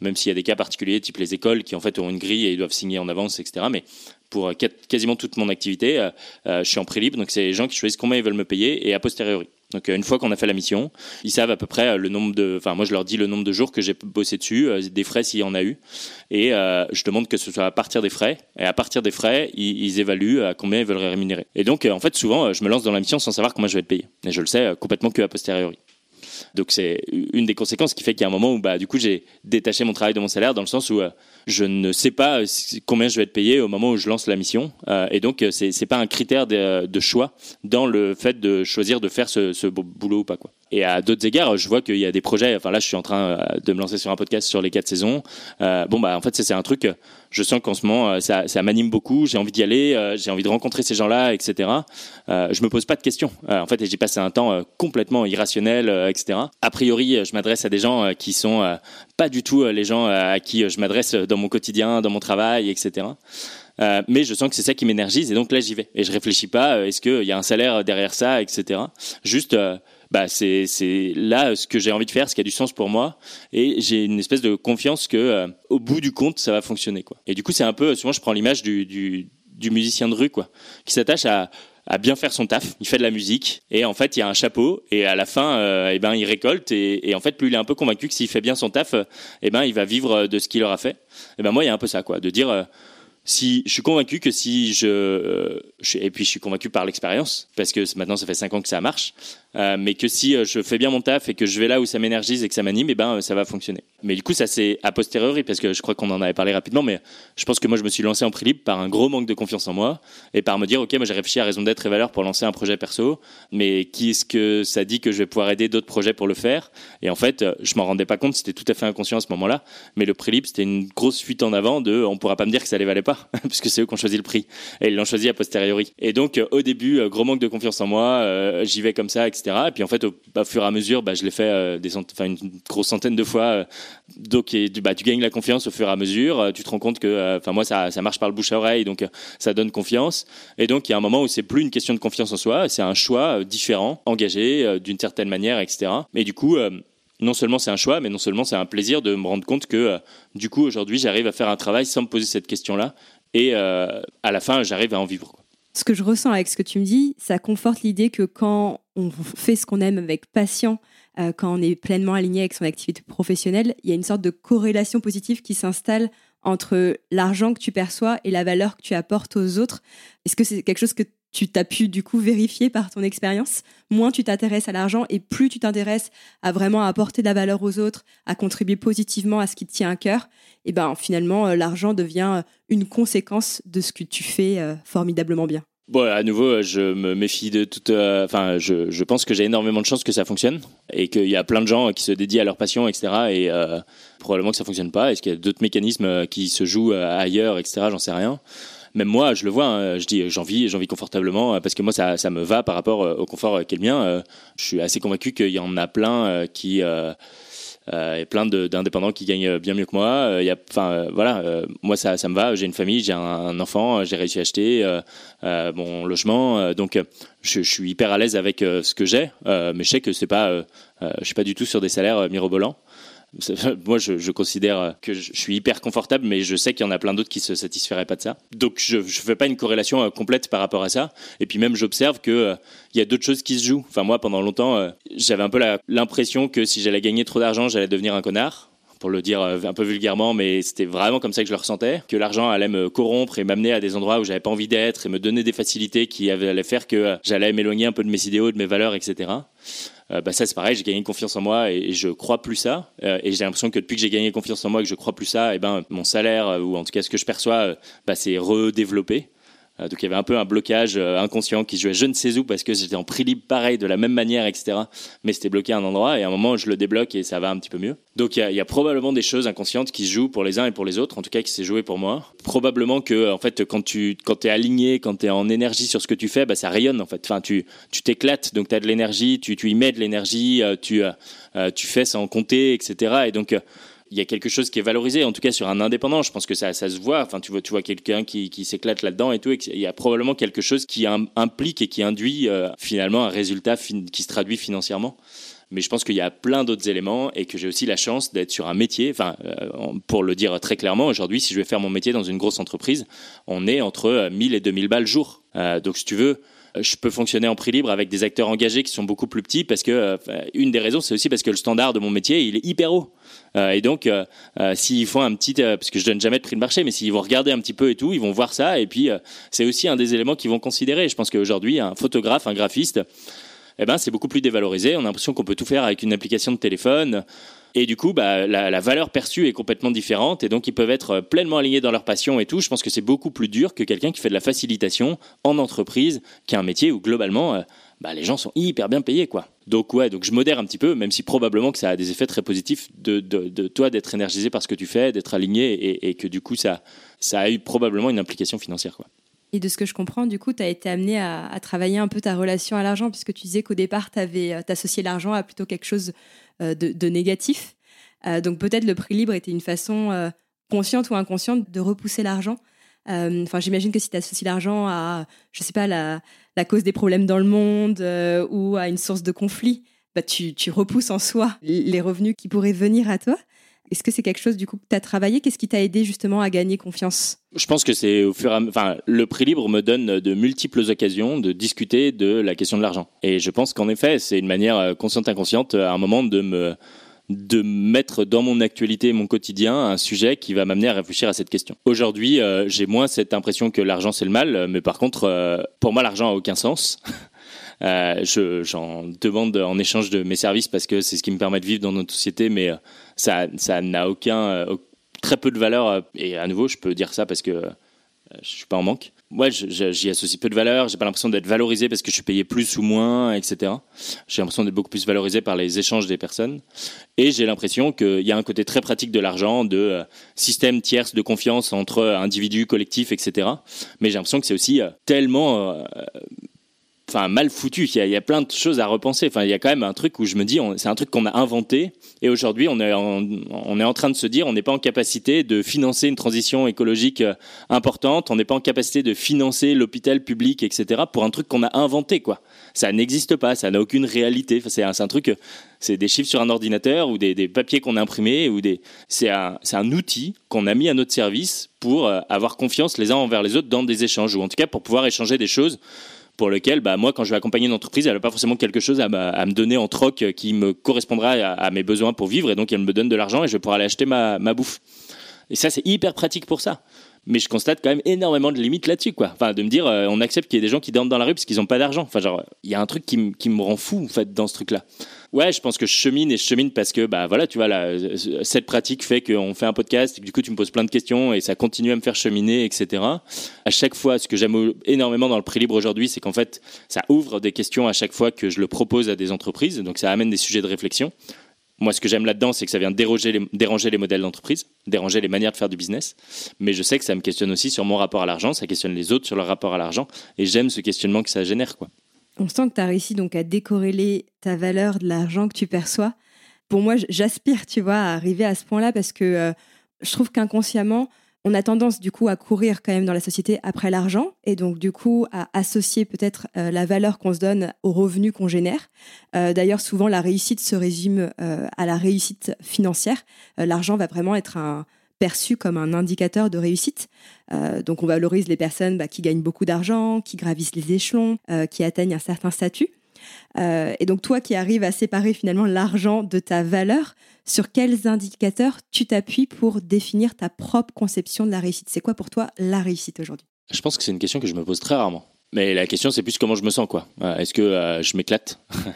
même s'il y a des cas particuliers, type les écoles qui en fait ont une grille et ils doivent signer en avance, etc. Mais pour quasiment toute mon activité, je suis en prix libre. Donc c'est les gens qui choisissent combien ils veulent me payer et a posteriori. Donc euh, une fois qu'on a fait la mission, ils savent à peu près euh, le nombre de, enfin moi je leur dis le nombre de jours que j'ai bossé dessus, euh, des frais s'il y en a eu, et je demande que ce soit à partir des frais, et à partir des frais, ils, évaluent à combien ils veulent rémunérer. Et donc en fait souvent je me lance dans la mission sans savoir comment je vais être payé, et je le sais complètement que a posteriori. Donc c'est une des conséquences qui fait qu'il y a un moment où bah, du coup j'ai détaché mon travail de mon salaire dans le sens où je ne sais pas combien je vais être payé au moment où je lance la mission. et donc c'est n'est pas un critère de, de, choix dans le fait de choisir de faire ce, ce boulot ou pas. Quoi. Et à d'autres égards, je vois qu'il y a des projets. Enfin là, je suis en train euh, de me lancer sur un podcast sur les quatre saisons. Euh, bon bah en fait, c'est un truc. Je sens qu'en ce moment, euh, ça, ça m'anime beaucoup. J'ai envie d'y aller. J'ai envie de rencontrer ces gens-là, etc. Euh, je me pose pas de questions. en fait, j'ai passé un temps complètement irrationnel, etc. A priori, je m'adresse à des gens qui sont pas du tout les gens à qui je m'adresse dans mon quotidien, dans mon travail, etc. Mais je sens que c'est ça qui m'énergise et donc là j'y vais. Et je réfléchis pas, est-ce qu'il y a un salaire derrière ça, etc. Juste, bah c'est là ce que j'ai envie de faire, ce qui a du sens pour moi, et j'ai une espèce de confiance que euh, au bout du compte ça va fonctionner quoi. Et du coup c'est un peu souvent je prends l'image du, du, du musicien de rue quoi, qui s'attache à à bien faire son taf. Il fait de la musique et en fait il y a un chapeau et à la fin euh, eh ben il récolte et, en fait plus il est un peu convaincu que s'il fait bien son taf, eh ben il va vivre de ce qu'il aura fait. Et ben moi il y a un peu ça quoi, de dire euh, si je suis convaincu que si je, et puis je suis convaincu par l'expérience parce que maintenant ça fait cinq ans que ça marche euh, mais que si euh, je fais bien mon taf et que je vais là où ça m'énergise et que ça m'anime, et eh ben ça va fonctionner. Mais du coup, ça c'est a posteriori parce que je crois qu'on en avait parlé rapidement, mais je pense que moi je me suis lancé en prix libre par un gros manque de confiance en moi et par me dire ok, moi j'ai réfléchi à raison d'être et valeur pour lancer un projet perso, mais qui est-ce que ça dit que je vais pouvoir aider d'autres projets pour le faire? Et en fait, je m'en rendais pas compte, c'était tout à fait inconscient à ce moment-là, mais le prix libre c'était une grosse fuite en avant de on pourra pas me dire que ça les valait pas puisque c'est eux qui ont choisi le prix et ils l'ont choisi a posteriori. Et donc au début, gros manque de confiance en moi, euh, j'y vais comme ça, etc. Et puis en fait, au, fur et à mesure, bah, je l'ai fait euh, des une grosse centaine de fois. Euh, donc, bah, tu gagnes la confiance au fur et à mesure. Euh, tu te rends compte que, enfin, moi, ça, marche par le bouche à oreille, donc ça donne confiance. Et donc, il y a un moment où c'est plus une question de confiance en soi, c'est un choix différent, engagé d'une certaine manière, etc. Mais du coup, non seulement c'est un choix, mais non seulement c'est un plaisir de me rendre compte que, du coup, aujourd'hui, j'arrive à faire un travail sans me poser cette question-là. Et à la fin, j'arrive à en vivre ce que je ressens avec ce que tu me dis, ça conforte l'idée que quand on fait ce qu'on aime avec passion, euh, quand on est pleinement aligné avec son activité professionnelle, il y a une sorte de corrélation positive qui s'installe entre l'argent que tu perçois et la valeur que tu apportes aux autres. Est-ce que c'est quelque chose que tu t'as pu du coup vérifier par ton expérience? Moins tu t'intéresses à l'argent et plus tu t'intéresses à vraiment apporter de la valeur aux autres, à contribuer positivement à ce qui te tient à cœur, et ben finalement euh, l'argent devient une conséquence de ce que tu fais euh, formidablement bien. Bon, à nouveau, je me méfie de toute. Enfin, je, pense que j'ai énormément de chances que ça fonctionne et qu'il y a plein de gens qui se dédient à leur passion, etc. Et probablement que ça fonctionne pas. Est-ce qu'il y a d'autres mécanismes qui se jouent ailleurs, etc. J'en sais rien même moi, je le vois, hein, je dis j'en vis, j'en vis confortablement parce que moi, ça, me va par rapport au confort qui est le mien. Je suis assez convaincu qu'il y en a plein qui euh, et plein d'indépendants qui gagnent bien mieux que moi. Euh, enfin, voilà, euh, moi ça, ça me va. J'ai une famille, j'ai un, enfant, j'ai réussi à acheter mon logement, donc je, je, suis hyper à l'aise avec ce que j'ai. mais je sais que c'est pas, je suis pas du tout sur des salaires mirobolants. Moi, je, considère que je suis hyper confortable, mais je sais qu'il y en a plein d'autres qui se satisferaient pas de ça. Donc, je ne fais pas une corrélation euh, complète par rapport à ça. Et puis même, j'observe qu'il euh, il y a d'autres choses qui se jouent. Enfin, moi, pendant longtemps, euh, j'avais un peu l'impression que si j'allais gagner trop d'argent, j'allais devenir un connard pour le dire un peu vulgairement, mais c'était vraiment comme ça que je le ressentais, que l'argent allait me corrompre et m'amener à des endroits où j'avais pas envie d'être et me donner des facilités qui allaient faire que j'allais m'éloigner un peu de mes idéaux, de mes valeurs, etc. Euh, bah ça c'est pareil, j'ai gagné confiance en moi et, je crois plus ça. Euh, et j'ai l'impression que depuis que j'ai gagné confiance en moi que je crois plus ça, et ben mon salaire euh, ou en tout cas ce que je perçois, bah, c'est redéveloppé. Euh, donc il y avait un peu un blocage euh, inconscient qui jouait. Je ne sais où parce que j'étais en prix libre pareil de la même manière etc mais c'était bloqué à un endroit et à un moment je le débloque et ça va un petit peu mieux. Donc il y, a, probablement des choses inconscientes qui se jouent pour les uns et pour les autres en tout cas qui s'est joué pour moi. Probablement que en fait quand tu quand es aligné quand tu es en énergie sur ce que tu fais bah, ça rayonne en fait. Enfin tu tu t'éclates donc tu as de l'énergie tu, tu y mets de l'énergie euh, tu tu fais sans compter etc et donc il y a quelque chose qui est valorisé, en tout cas sur un indépendant. Je pense que ça, se voit. Enfin, tu vois, quelqu'un qui, s'éclate là-dedans et tout. il y a probablement quelque chose qui implique et qui induit euh, finalement un résultat qui se traduit financièrement. Mais je pense qu'il y a plein d'autres éléments et que j'ai aussi la chance d'être sur un métier. Enfin, euh, pour le dire très clairement, aujourd'hui, si je vais faire mon métier dans une grosse entreprise, on est entre 1000 euh, et 2000 balles jour. donc, si tu veux, je peux fonctionner en prix libre avec des acteurs engagés qui sont beaucoup plus petits parce que euh, une des raisons c'est aussi parce que le standard de mon métier il est hyper haut. Euh, et donc s'ils font un petit parce que je donne jamais de prix de marché mais s'ils vont regarder un petit peu et tout ils vont voir ça. Et puis c'est aussi un des éléments qu'ils vont considérer. Je pense qu'aujourd'hui un photographe un graphiste eh ben c'est beaucoup plus dévalorisé. On a l'impression qu'on peut tout faire avec une application de téléphone et du coup, bah, la, valeur perçue est complètement différente. Et donc, ils peuvent être pleinement alignés dans leur passion et tout. Je pense que c'est beaucoup plus dur que quelqu'un qui fait de la facilitation en entreprise, qui a un métier où globalement, euh, bah, les gens sont hyper bien payés, quoi. Donc ouais, donc je modère un petit peu, même si probablement que ça a des effets très positifs de, toi d'être énergisé par ce que tu fais, d'être aligné et, que du coup ça, a eu probablement une implication financière. Et de ce que je comprends, du coup, tu as été amené à, travailler un peu ta relation à l'argent, puisque tu disais qu'au départ, tu avais euh, associé l'argent à plutôt quelque chose euh, de, négatif. Euh, donc peut-être le prix libre était une façon euh, consciente ou inconsciente de repousser l'argent. Enfin, j'imagine que si tu associes l'argent à, je sais pas, la, cause des problèmes dans le monde ou à une source de conflit, bah, tu, repousses en soi les revenus qui pourraient venir à toi. Est-ce que c'est quelque chose du coup que tu as travaillé? Qu'est-ce qui t'a aidé justement à gagner confiance? Je pense que c'est au fur et à enfin le prix libre me donne de multiples occasions de discuter de la question de l'argent. Et je pense qu'en effet, c'est une manière euh, consciente inconsciente à un moment de me de mettre dans mon actualité, mon quotidien, un sujet qui va m'amener à réfléchir à cette question. Aujourd'hui, euh, j'ai moins cette impression que l'argent c'est le mal, mais par contre, euh, pour moi, l'argent a aucun sens. Euh, j'en demande en échange de mes services parce que c'est ce qui me permet de vivre dans notre société, mais euh, ça ça n'a aucun euh, très peu de valeur. Et à nouveau, je peux dire ça parce que je suis pas en manque. Moi, j'y associe peu de valeur. J'ai pas l'impression d'être valorisé parce que je suis payé plus ou moins, etc. J'ai l'impression d'être beaucoup plus valorisé par les échanges des personnes. Et j'ai l'impression qu'il y a un côté très pratique de l'argent, de système tierce de confiance entre individus, collectifs, etc. Mais j'ai l'impression que c'est aussi tellement enfin mal foutu. Il y, a, plein de choses à repenser. Enfin, il y a quand même un truc où je me dis, c'est un truc qu'on a inventé, et aujourd'hui, on est en, train de se dire, on n'est pas en capacité de financer une transition écologique euh, importante, on n'est pas en capacité de financer l'hôpital public, etc. Pour un truc qu'on a inventé, quoi. Ça n'existe pas, ça n'a aucune réalité. c'est un, truc, c'est des chiffres sur un ordinateur ou des, papiers qu'on a imprimés ou des, c'est un, un outil qu'on a mis à notre service pour euh, avoir confiance les uns envers les autres dans des échanges ou en tout cas pour pouvoir échanger des choses pour lequel, bah, moi, quand je vais accompagner une entreprise, elle n'a pas forcément quelque chose à, me donner en troc qui me correspondra à, mes besoins pour vivre, et donc elle me donne de l'argent et je vais pouvoir aller acheter ma, ma bouffe. Et ça, c'est hyper pratique pour ça mais je constate quand même énormément de limites là-dessus, quoi. Enfin, de me dire, euh, on accepte qu'il y ait des gens qui dorment dans la rue parce qu'ils n'ont pas d'argent. Enfin, genre, il y a un truc qui, me rend fou, en fait, dans ce truc-là. Ouais, je pense que je chemine et je chemine parce que, bah voilà, tu vois, là, cette pratique fait qu'on fait un podcast et que du coup, tu me poses plein de questions et ça continue à me faire cheminer, etc. À chaque fois, ce que j'aime énormément dans le prix libre aujourd'hui, c'est qu'en fait, ça ouvre des questions à chaque fois que je le propose à des entreprises. Donc, ça amène des sujets de réflexion. Moi, ce que j'aime là-dedans, c'est que ça vient déranger les, modèles d'entreprise, déranger les manières de faire du business. Mais je sais que ça me questionne aussi sur mon rapport à l'argent, ça questionne les autres sur leur rapport à l'argent. Et j'aime ce questionnement que ça génère. Quoi. On sent que tu as réussi donc à décorréler ta valeur de l'argent que tu perçois. Pour moi, j'aspire, tu vois, à arriver à ce point-là parce que euh, je trouve qu'inconsciemment, on a tendance du coup à courir quand même dans la société après l'argent et donc du coup à associer peut-être euh, la valeur qu'on se donne aux revenus qu'on génère. Euh, d'ailleurs, souvent la réussite se résume euh, à la réussite financière. l'argent va vraiment être perçu comme un indicateur de réussite. donc on valorise les personnes bah, qui gagnent beaucoup d'argent, qui gravissent les échelons, qui atteignent un certain statut. Et donc toi qui arrives à séparer finalement l'argent de ta valeur, sur quels indicateurs tu t'appuies pour définir ta propre conception de la réussite? C'est quoi pour toi la réussite aujourd'hui? Je pense que c'est une question que je me pose très rarement. Mais la question, c'est plus comment je me sens, quoi. Euh, est-ce que euh, je m'éclate?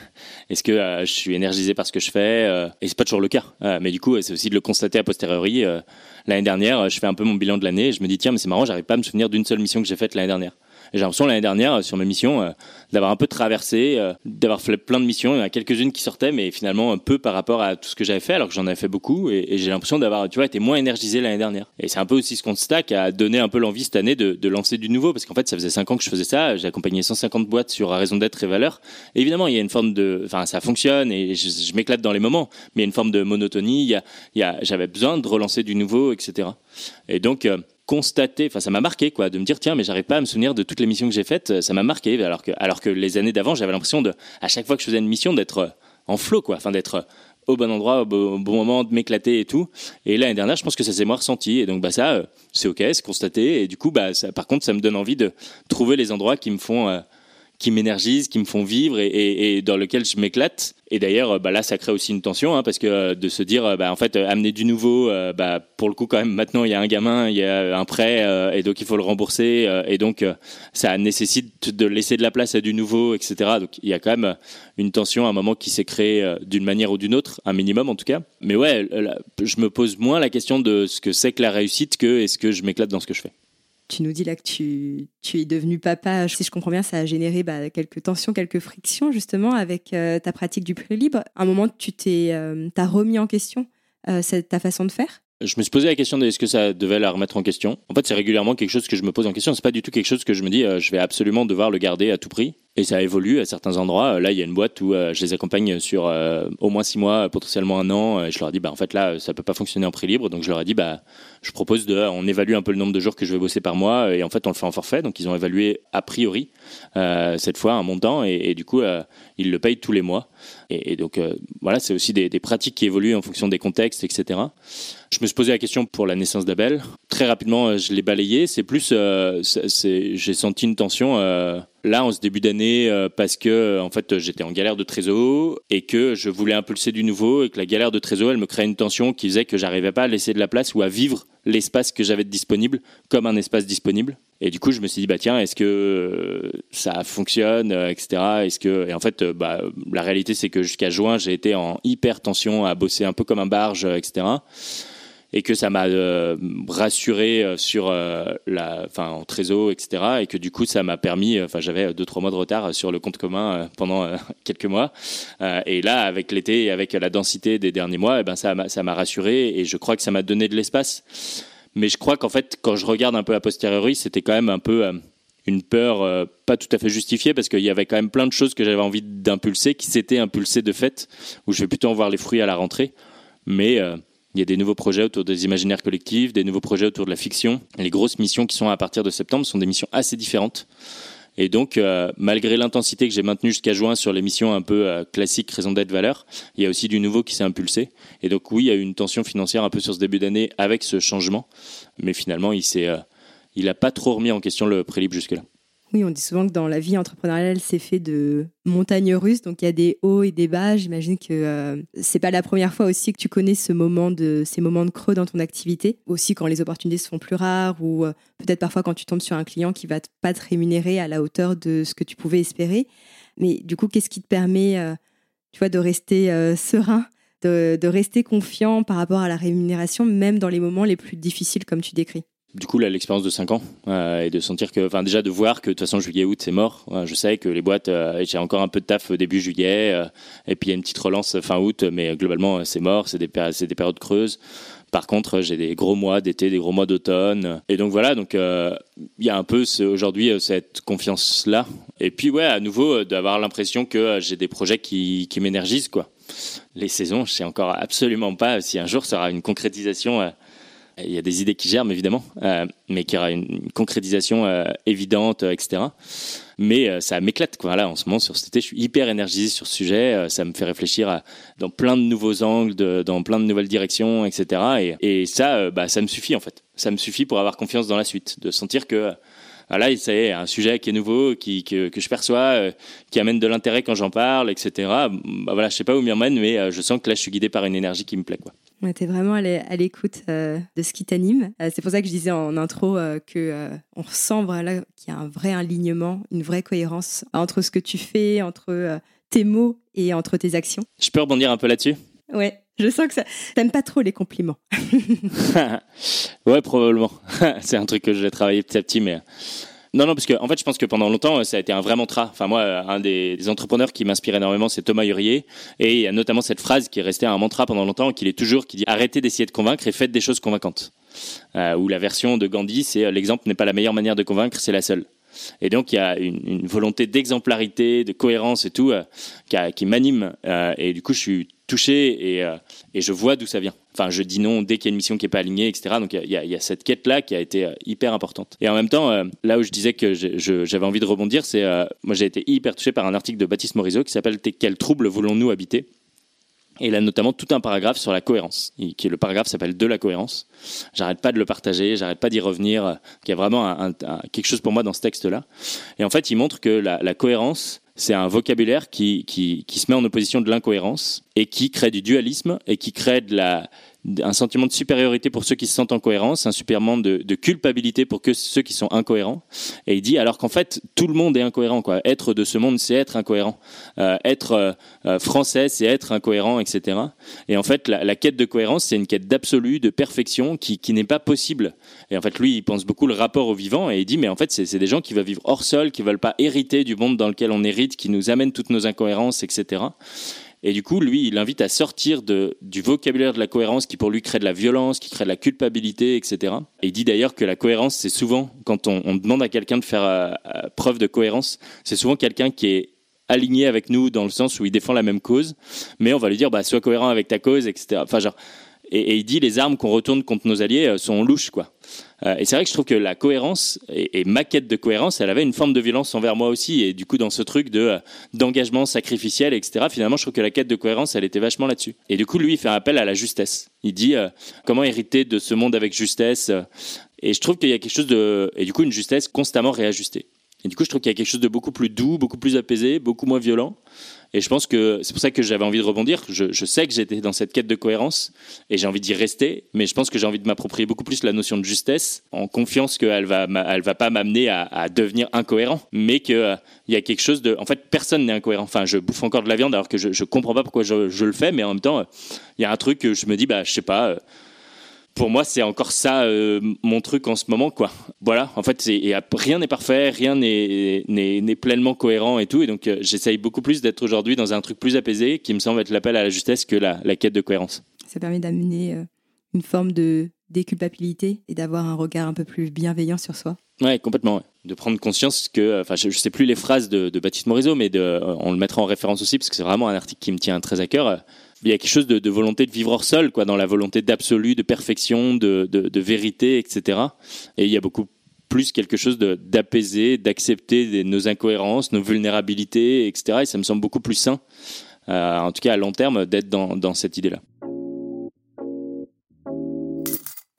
Est-ce que euh, je suis énergisé par ce que je fais Et c'est pas toujours le cas. mais du coup, c'est aussi de le constater a posteriori. l'année dernière, je fais un peu mon bilan de l'année et je me dis tiens, mais c'est marrant, j'arrive pas à me souvenir d'une seule mission que j'ai faite l'année dernière j'ai l'impression l'année dernière, sur mes missions, euh, d'avoir un peu traversé, euh, d'avoir fait plein de missions. Il y en a quelques-unes qui sortaient, mais finalement un peu par rapport à tout ce que j'avais fait, alors que j'en avais fait beaucoup. Et, j'ai l'impression d'avoir, tu vois, été moins énergisé l'année dernière. Et c'est un peu aussi ce constat qui a donné un peu l'envie cette année de, lancer du nouveau, parce qu'en fait, ça faisait 5 ans que je faisais ça. J'ai accompagné 150 boîtes sur raison d'être et valeur. évidemment, il y a une forme de, enfin, ça fonctionne et je, m'éclate dans les moments, mais il y a une forme de monotonie. Il y a, j'avais besoin de relancer du nouveau, etc. Et donc, euh, constater, enfin ça m'a marqué quoi, de me dire tiens mais j'arrive pas à me souvenir de toutes les missions que j'ai faites, ça m'a marqué alors que alors que les années d'avant j'avais l'impression de à chaque fois que je faisais une mission d'être euh, en flot quoi, enfin d'être euh, au bon endroit, au bon, moment, de m'éclater et tout. Et l'année dernière, je pense que ça s'est moins ressenti. Et donc, bah, ça, euh, c'est OK, c'est constaté. Et du coup, bah, ça, par contre, ça me donne envie de trouver les endroits qui me font, qui m'énergisent, qui me font vivre et, dans lesquels je m'éclate. Et d'ailleurs, bah là, ça crée aussi une tension, hein, parce que euh, de se dire, euh, bah, en fait, euh, amener du nouveau, bah, pour le coup, quand même, maintenant, il y a un gamin, il y a un prêt, et donc il faut le rembourser, et donc ça nécessite de laisser de la place à du nouveau, etc. Donc il y a quand même une tension à un moment qui s'est créée d'une manière ou d'une autre, un minimum en tout cas. Mais ouais, je me pose moins la question de ce que c'est que la réussite que est-ce que je m'éclate dans ce que je fais tu nous dis là que tu, tu, es devenu papa. Si je comprends bien, ça a généré bah, quelques tensions, quelques frictions justement avec euh, ta pratique du prix libre. À un moment, tu t'es, euh, remis en question euh, ta façon de faire? Je me suis posé la question de est-ce que ça devait la remettre en question? En fait, c'est régulièrement quelque chose que je me pose en question. C'est pas du tout quelque chose que je me dis je vais absolument devoir le garder à tout prix. Et ça évolue à certains endroits. Là, il y a une boîte où euh, je les accompagne sur euh, au moins six mois, potentiellement un an. Et je leur dit, bah, en fait, là, ça peut pas fonctionner en prix libre. Donc, je leur ai dit, bah, je propose de, on évalue un peu le nombre de jours que je vais bosser par mois. Et en fait, on le fait en forfait. Donc, ils ont évalué a priori, euh, cette fois, un montant. Et, du coup, ils le payent tous les mois. Et, donc, voilà, c'est aussi des, pratiques qui évoluent en fonction des contextes, etc. Je me suis posé la question pour la naissance d'Abel. Très rapidement, je l'ai balayé. C'est plus, j'ai senti une tension là en ce début d'année euh, parce que en fait j'étais en galère de trésor et que je voulais impulser du nouveau et que la galère de trésor elle me créait une tension qui faisait que j'arrivais pas à laisser de la place ou à vivre l'espace que j'avais disponible comme un espace disponible. Et du coup je me suis dit bah tiens est-ce que euh, ça fonctionne euh, etc est-ce que et en fait bah la réalité c'est que jusqu'à juin j'ai été en hyper tension à bosser un peu comme un barge etc et que ça m'a euh, rassuré euh, sur euh, en trésor, etc. Et que du coup, ça m'a permis, enfin j'avais deux trois mois de retard sur le compte commun pendant quelques mois. et là, avec l'été avec la densité des derniers mois, eh ben ça m'a ça m'a rassuré et je crois que ça m'a donné de l'espace. Mais je crois qu'en fait, quand je regarde un peu a posteriori, c'était quand même un peu une peur pas tout à fait justifiée parce qu'il y avait quand même plein de choses que j'avais envie d'impulser qui s'étaient impulsées de fait, où je vais plutôt en voir les fruits à la rentrée. Mais il y a des nouveaux projets autour des imaginaires collectifs, des nouveaux projets autour de la fiction. Les grosses missions qui sont à partir de septembre sont des missions assez différentes. Et donc, euh, malgré l'intensité que j'ai maintenue jusqu'à juin sur les missions un peu euh, classiques, raison d'être, valeur, il y a aussi du nouveau qui s'est impulsé. Et donc, oui, il y a eu une tension financière un peu sur ce début d'année avec ce changement. Mais finalement, il euh, il n'a pas trop remis en question le prélibre jusque-là. Oui, on dit souvent que dans la vie entrepreneuriale, c'est fait de montagnes russes, donc il y a des hauts et des bas. J'imagine que euh, c'est pas la première fois aussi que tu connais ce moment de, ces moments de creux dans ton activité. Aussi quand les opportunités se font plus rares ou euh, peut-être parfois quand tu tombes sur un client qui va pas te rémunérer à la hauteur de ce que tu pouvais espérer. Mais du coup, qu'est-ce qui te permet, euh, tu vois, de rester serein, de, de rester confiant par rapport à la rémunération, même dans les moments les plus difficiles comme tu décris? Du coup, l'expérience de 5 ans euh, et de sentir que, enfin, déjà de voir que de toute façon, juillet-aut, c'est mort. je sais que les boîtes, euh, j'ai encore un peu de taf début juillet, euh, et puis il y a une petite relance fin août, mais globalement, c'est mort, c'est des, des périodes creuses. Par contre, j'ai des gros mois d'été, des gros mois d'automne, et donc voilà, donc il y a un peu aujourd'hui cette confiance-là. Et puis ouais, à nouveau, d'avoir l'impression que j'ai des projets qui, m'énergisent, quoi. Les saisons, je sais encore absolument pas si un jour aura une concrétisation Il y a des idées qui germent évidemment, mais qui aura une, concrétisation évidente, etc. Mais ça m'éclate quoi. Là, en ce moment sur cet été, je suis hyper énergisé sur ce sujet. ça me fait réfléchir dans plein de nouveaux angles, dans plein de nouvelles directions, etc. Et, ça, bah, ça me suffit en fait. Ça me suffit pour avoir confiance dans la suite, de sentir que ah là, c'est un sujet qui est nouveau, que, je perçois, euh, qui amène de l'intérêt quand j'en parle, etc. Bah voilà, je sais pas où m'y emmène, mais euh, je sens que là, je suis guidé par une énergie qui me plaît. Quoi. Tu es vraiment à l'écoute euh, de ce qui t'anime. c'est pour ça que je disais en intro que on ressent voilà, qu'il y a un vrai alignement, une vraie cohérence entre ce que tu fais, entre tes mots et entre tes actions. Je peux rebondir un peu là-dessus? Ouais. Je sens que ça. T'aimes pas trop les compliments. ouais, probablement. c'est un truc que j'ai travaillé petit à petit, mais. Non, non, parce que en fait, je pense que pendant longtemps, ça a été un vrai mantra. Enfin, moi, un des, entrepreneurs qui m'inspire énormément, c'est Thomas Hurier. Et il y a notamment cette phrase qui est restée un mantra pendant longtemps, qu'il est toujours, qui dit arrêtez d'essayer de convaincre et faites des choses convaincantes. Euh, ou la version de Gandhi, c'est l'exemple n'est pas la meilleure manière de convaincre, c'est la seule. Et donc il y a une, volonté d'exemplarité, de cohérence et tout euh, qui, m'anime. Euh, et du coup, je suis touché et, euh, et je vois d'où ça vient. Enfin, je dis non dès qu'il y a une mission qui n'est pas alignée, etc. Donc il y, y, a cette quête-là qui a été hyper importante. Et en même temps, là où je disais que j'avais envie de rebondir, c'est moi j'ai été hyper touché par un article de Baptiste Morisot qui s'appelle Quel trouble voulons-nous habiter? Et il a notamment tout un paragraphe sur la cohérence, qui est le paragraphe s'appelle de la cohérence. J'arrête pas de le partager, j'arrête pas d'y revenir. Il y a vraiment quelque chose pour moi dans ce texte-là. Et en fait, il montre que la, cohérence, c'est un vocabulaire qui, qui se met en opposition de l'incohérence et qui crée du dualisme et qui crée un sentiment de supériorité pour ceux qui se sentent en cohérence, un sentiment de, culpabilité pour ceux qui sont incohérents. Et il dit alors qu'en fait tout le monde est incohérent. Quoi. Être de ce monde, c'est être incohérent. Euh, être euh, euh, français, c'est être incohérent, etc. Et en fait, la, quête de cohérence, c'est une quête d'absolu, de perfection, qui, n'est pas possible. Et en fait, lui, il pense beaucoup le rapport au vivant, et il dit mais en fait, c'est des gens qui veulent vivre hors sol, qui veulent pas hériter du monde dans lequel on hérite, qui nous amène toutes nos incohérences, etc. Et du coup, lui, il invite à sortir de, du vocabulaire de la cohérence qui pour lui crée de la violence, qui crée de la culpabilité, etc. Et il dit d'ailleurs que la cohérence, c'est souvent, quand on, demande à quelqu'un de faire euh, euh, preuve de cohérence, c'est souvent quelqu'un qui est aligné avec nous dans le sens où il défend la même cause, mais on va lui dire, bah, sois cohérent avec ta cause, etc. Enfin, genre, et, il dit les armes qu'on retourne contre nos alliés euh, sont louches, quoi. Euh, et c'est vrai que je trouve que la cohérence et, ma quête de cohérence, elle avait une forme de violence envers moi aussi. Et du coup, dans ce truc de euh, d'engagement sacrificiel, etc. Finalement, je trouve que la quête de cohérence, elle était vachement là-dessus. Et du coup, lui, il fait un appel à la justesse. Il dit comment hériter de ce monde avec justesse. Et je trouve qu'il y a quelque chose de et du coup une justesse constamment réajustée. Et du coup, je trouve qu'il y a quelque chose de beaucoup plus doux, beaucoup plus apaisé, beaucoup moins violent. Et je pense que c'est pour ça que j'avais envie de rebondir. Je, sais que j'étais dans cette quête de cohérence et j'ai envie d'y rester, mais je pense que j'ai envie de m'approprier beaucoup plus la notion de justesse, en confiance qu'elle va, elle va pas m'amener à, devenir incohérent, mais qu'il euh, y a quelque chose de. En fait, personne n'est incohérent. Enfin, je bouffe encore de la viande alors que je, je comprends pas pourquoi je, le fais, mais en même temps, il y a un truc que je me dis, bah, je sais pas. Euh, pour moi, c'est encore ça euh, mon truc en ce moment, quoi. Voilà, en fait, rien n'est parfait, rien n'est pleinement cohérent et tout, et donc euh, j'essaye beaucoup plus d'être aujourd'hui dans un truc plus apaisé, qui me semble être l'appel à la justesse que la, quête de cohérence. Ça permet d'amener euh, une forme de déculpabilité et d'avoir un regard un peu plus bienveillant sur soi. Ouais, complètement. De prendre conscience que, enfin, je, ne sais plus les phrases de, de Baptiste Morisot, mais de, on le mettra en référence aussi parce que c'est vraiment un article qui me tient très à cœur il y a quelque chose de, volonté de vivre hors sol, quoi, dans la volonté d'absolu, de perfection, de, de, vérité, etc. Et il y a beaucoup plus quelque chose d'apaisé, d'accepter nos incohérences, nos vulnérabilités, etc. Et ça me semble beaucoup plus sain, euh, en tout cas à long terme, d'être dans, dans cette idée-là.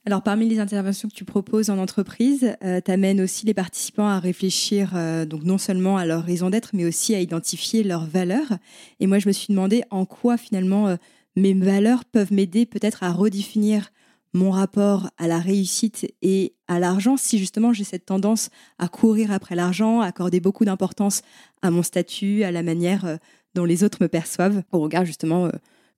Alors, parmi les interventions que tu proposes en entreprise, euh, tu amènes aussi les participants à réfléchir euh, donc non seulement à leur raison d'être, mais aussi à identifier leurs valeurs. Et moi, je me suis demandé en quoi finalement euh, mes valeurs peuvent m'aider peut-être à redéfinir mon rapport à la réussite et à l'argent, si justement j'ai cette tendance à courir après l'argent, à accorder beaucoup d'importance à mon statut, à la manière dont les autres me perçoivent, au regard justement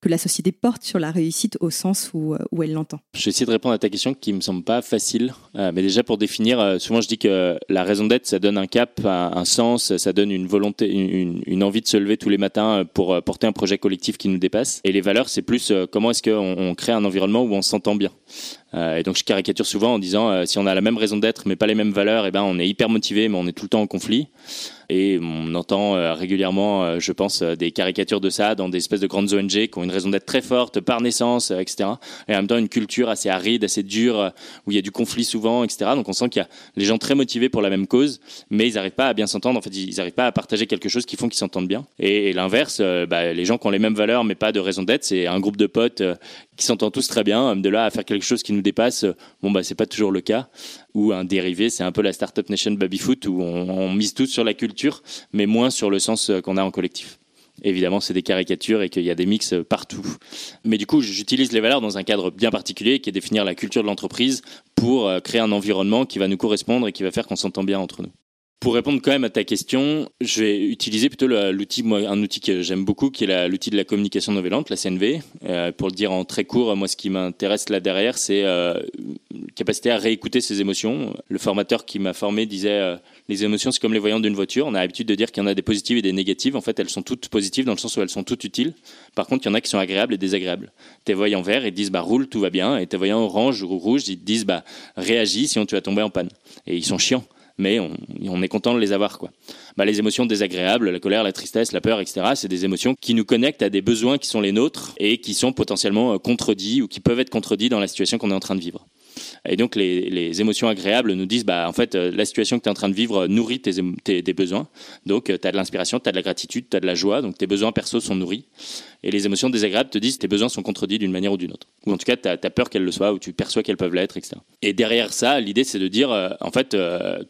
que la société porte sur la réussite au sens où, euh, où elle l'entend. Je vais essayer de répondre à ta question qui me semble pas facile, euh, mais déjà pour définir, euh, souvent je dis que la raison d'être, ça donne un cap, un, sens, ça donne une volonté, une, une, envie de se lever tous les matins pour porter un projet collectif qui nous dépasse. Et les valeurs, c'est plus comment est-ce qu'on on crée un environnement où on s'entend bien. Et donc je caricature souvent en disant si on a la même raison d'être mais pas les mêmes valeurs, et eh ben on est hyper motivé mais on est tout le temps en conflit. Et on entend euh, régulièrement, euh, je pense, euh, des caricatures de ça dans des espèces de grandes ONG qui ont une raison d'être très forte par naissance, etc. Et en même temps, une culture assez aride, assez dure, où il y a du conflit souvent, etc. Donc on sent qu'il y a les gens très motivés pour la même cause, mais ils n'arrivent pas à bien s'entendre. En fait, ils n'arrivent pas à partager quelque chose qui font qu'ils s'entendent bien. Et, l'inverse, bah, les gens qui ont les mêmes valeurs, mais pas de raison d'être, c'est un groupe de potes qui s'entendent tous très bien. De là à faire quelque chose qui nous dépasse, bon, bah, c'est pas toujours le cas ou un dérivé, c'est un peu la Startup Nation Babyfoot où on, mise tout sur la culture, mais moins sur le sens euh, qu'on a en collectif. Évidemment, c'est des caricatures et qu'il y a des mix euh, partout. Mais du coup, j'utilise les valeurs dans un cadre bien particulier qui est définir la culture de l'entreprise pour euh, créer un environnement qui va nous correspondre et qui va faire qu'on s'entend bien entre nous. Pour répondre quand même à ta question, je vais utiliser plutôt l'outil, un outil que j'aime beaucoup, qui est l'outil de la communication non la CNV. Euh, pour le dire en très court, moi, ce qui m'intéresse là derrière, c'est euh, capacité à réécouter ses émotions. Le formateur qui m'a formé disait euh, les émotions, c'est comme les voyants d'une voiture. On a l'habitude de dire qu'il y en a des positives et des négatives. En fait, elles sont toutes positives dans le sens où elles sont toutes utiles. Par contre, il y en a qui sont agréables et désagréables. Tes voyants verts, ils disent bah roule, tout va bien, et tes voyants orange ou rouge, ils disent bah réagis, sinon tu vas tomber en panne. Et ils sont chiants mais on, est content de les avoir. Quoi. Bah, les émotions désagréables, la colère, la tristesse, la peur, etc., c'est des émotions qui nous connectent à des besoins qui sont les nôtres et qui sont potentiellement euh, contredits ou qui peuvent être contredits dans la situation qu'on est en train de vivre. Et donc les, émotions agréables nous disent, bah, en fait, euh, la situation que tu es en train de vivre nourrit tes, tes, besoins. Donc euh, tu as de l'inspiration, tu as de la gratitude, tu as de la joie, donc tes besoins perso sont nourris. Et les émotions désagréables te disent tes besoins sont contredits d'une manière ou d'une autre. Ou en tout cas, tu as, peur qu'elles le soient, ou tu perçois qu'elles peuvent l'être, etc. Et derrière ça, l'idée, c'est de dire, euh, en fait,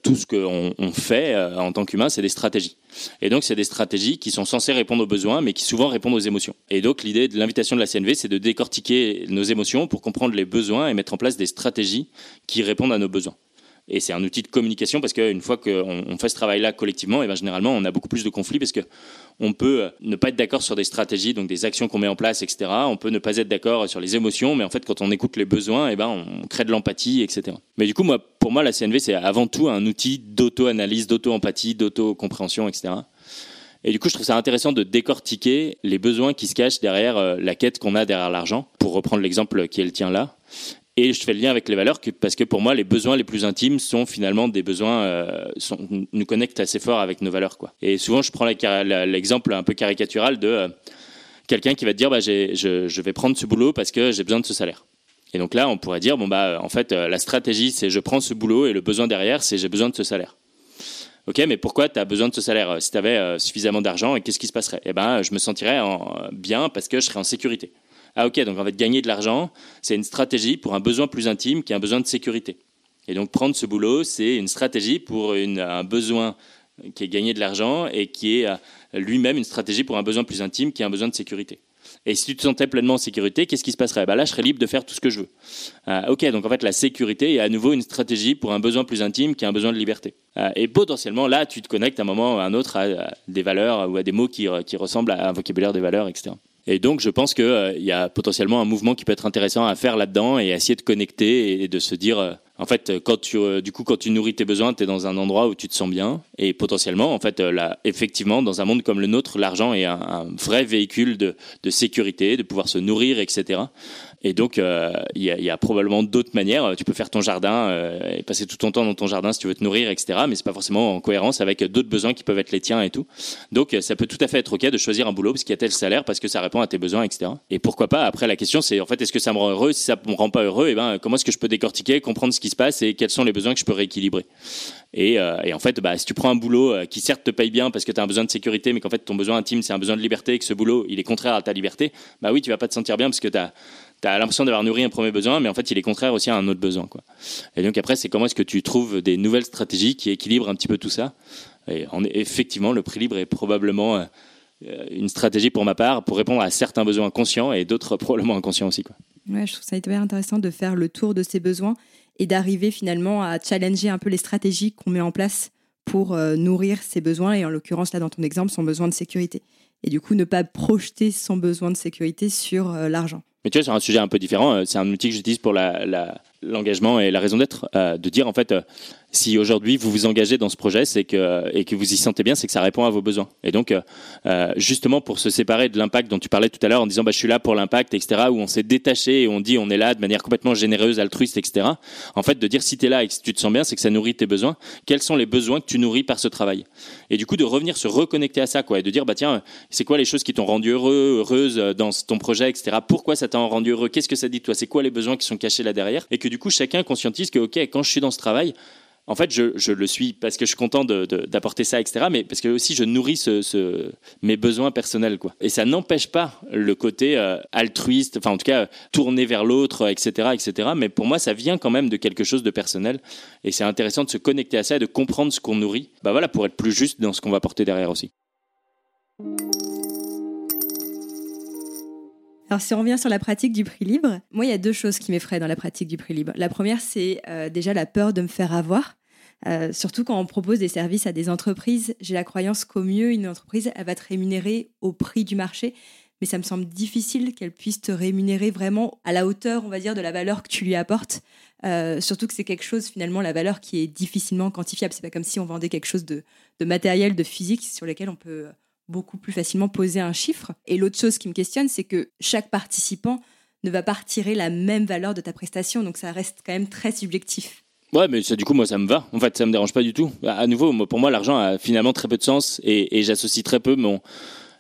tout ce qu'on on fait en tant qu'humain, c'est des stratégies. Et donc, c'est des stratégies qui sont censées répondre aux besoins, mais qui souvent répondent aux émotions. Et donc, l'idée de l'invitation de la CNV, c'est de décortiquer nos émotions pour comprendre les besoins et mettre en place des stratégies qui répondent à nos besoins. Et c'est un outil de communication parce qu'une fois qu'on fait ce travail-là collectivement, et eh ben généralement, on a beaucoup plus de conflits parce qu'on peut ne pas être d'accord sur des stratégies, donc des actions qu'on met en place, etc. On peut ne pas être d'accord sur les émotions, mais en fait, quand on écoute les besoins, et eh ben, on crée de l'empathie, etc. Mais du coup, moi, pour moi, la CNV, c'est avant tout un outil d'auto-analyse, d'auto-empathie, d'auto-compréhension, etc. Et du coup, je trouve ça intéressant de décortiquer les besoins qui se cachent derrière euh, la quête qu'on a derrière l'argent, pour reprendre l'exemple qui est le tien là. Et je fais le lien avec les valeurs parce que pour moi, les besoins les plus intimes sont finalement des besoins, euh, nous connectent assez fort avec nos valeurs. Et souvent, je prends l'exemple un peu caricatural de euh, quelqu'un qui va te dire bah, je, vais prendre ce boulot parce que j'ai besoin de ce salaire. Et donc là, on pourrait dire bon bah en fait, la stratégie c'est je prends ce boulot et le besoin derrière c'est j'ai besoin de ce salaire. Ok, mais pourquoi tu as besoin de ce salaire Si tu avais euh, suffisamment d'argent, qu'est-ce qui se passerait? Eh ben, je me sentirais bien parce que je serais en sécurité. Ah ok, donc en fait, gagner de l'argent, c'est une stratégie pour un besoin plus intime qui est un besoin de sécurité. Et donc prendre ce boulot, c'est une stratégie pour un besoin qui est gagner de l'argent et qui est euh, lui-même une stratégie pour un besoin plus intime qui est un besoin de sécurité. Et si tu te sentais pleinement en sécurité, qu'est-ce qui se passerait? Bah Là, je serais libre de faire tout ce que je veux. Euh, ok, donc en fait, la sécurité est à nouveau une stratégie pour un besoin plus intime qui est un besoin de liberté. Euh, et potentiellement, là, tu te connectes à un moment ou à un autre à, des valeurs ou à des mots qui, qui ressemblent à un vocabulaire des valeurs, etc. Et donc, je pense qu'il euh, y a potentiellement un mouvement qui peut être intéressant à faire là-dedans et essayer de connecter et de se dire, euh, en fait, quand tu, euh, du coup, quand tu nourris tes besoins, tu es dans un endroit où tu te sens bien. Et potentiellement, en fait, là, effectivement, dans un monde comme le nôtre, l'argent est un, vrai véhicule de, de sécurité, de pouvoir se nourrir, etc. Et donc, euh, il y, a, probablement d'autres manières. Tu peux faire ton jardin euh, et passer tout ton temps dans ton jardin si tu veux te nourrir, etc. Mais c'est pas forcément en cohérence avec d'autres besoins qui peuvent être les tiens et tout. Donc, ça peut tout à fait être ok de choisir un boulot parce qu'il y a tel salaire, parce que ça répond à tes besoins, etc. Et pourquoi pas Après, la question c'est en fait, est-ce que ça me rend heureux? Si ça me rend pas heureux, eh ben, comment est-ce que je peux décortiquer, comprendre ce qui se passe et quels sont les besoins que je peux rééquilibrer et, euh, en fait, bah, si tu prends un boulot qui certes te paye bien parce que tu as un besoin de sécurité, mais qu'en fait ton besoin intime c'est un besoin de liberté et que ce boulot il est contraire à ta liberté, bah oui, tu vas pas te sentir bien parce que tu as tu as l'impression d'avoir nourri un premier besoin, mais en fait, il est contraire aussi à un autre besoin. Quoi. Et donc après, c'est comment est-ce que tu trouves des nouvelles stratégies qui équilibrent un petit peu tout ça. Et effectivement, le prix libre est probablement euh, une stratégie pour ma part pour répondre à certains besoins conscients et d'autres probablement inconscients aussi. Quoi. Ouais, je trouve ça hyper intéressant de faire le tour de ces besoins et d'arriver finalement à challenger un peu les stratégies qu'on met en place pour euh, nourrir ses besoins, et en l'occurrence, là, dans ton exemple, son besoin de sécurité. Et du coup, ne pas projeter son besoin de sécurité sur euh, l'argent. Mais tu vois, sur un sujet un peu différent, euh, c'est un outil que j'utilise pour l'engagement et la raison d'être, de dire en fait, si aujourd'hui vous vous engagez dans ce projet, c'est que et que vous y sentez bien, c'est que ça répond à vos besoins. Et donc, euh, euh, justement pour se séparer de l'impact dont tu parlais tout à l'heure, en disant bah je suis là pour l'impact, etc. Où on s'est détaché et on dit on est là de manière complètement généreuse, altruiste, etc. En fait, de dire si tu es là et que tu te sens bien, c'est que ça nourrit tes besoins. Quels sont les besoins que tu nourris par ce travail? Et du coup, de revenir se reconnecter à ça, quoi, et de dire bah tiens, c'est quoi les choses qui t'ont rendu heureux, heureuse dans ton projet, etc. Pourquoi ça t'a rendu heureux? Qu'est-ce que ça dit de toi? C'est quoi les besoins qui sont cachés là derrière? Et que du coup, chacun conscientise que ok, quand je suis dans ce travail en fait, je, le suis parce que je suis content d'apporter ça, etc. Mais parce que aussi je nourris ce, mes besoins personnels, quoi. Et ça n'empêche pas le côté euh, altruiste, enfin en tout cas tourné vers l'autre, etc., etc. Mais pour moi, ça vient quand même de quelque chose de personnel. Et c'est intéressant de se connecter à ça et de comprendre ce qu'on nourrit. Bah voilà, pour être plus juste dans ce qu'on va porter derrière aussi. Alors si on revient sur la pratique du prix libre, moi il y a deux choses qui m'effraient dans la pratique du prix libre. La première c'est euh, déjà la peur de me faire avoir. Euh, surtout quand on propose des services à des entreprises, j'ai la croyance qu'au mieux une entreprise elle va te rémunérer au prix du marché, mais ça me semble difficile qu'elle puisse te rémunérer vraiment à la hauteur, on va dire, de la valeur que tu lui apportes. Euh, surtout que c'est quelque chose finalement la valeur qui est difficilement quantifiable. C'est pas comme si on vendait quelque chose de, de matériel, de physique sur lequel on peut beaucoup plus facilement poser un chiffre. Et l'autre chose qui me questionne, c'est que chaque participant ne va pas retirer la même valeur de ta prestation, donc ça reste quand même très subjectif. Ouais, mais ça, du coup, moi, ça me va. En fait, ça me dérange pas du tout. À nouveau, pour moi, l'argent a finalement très peu de sens et, j'associe très peu mon,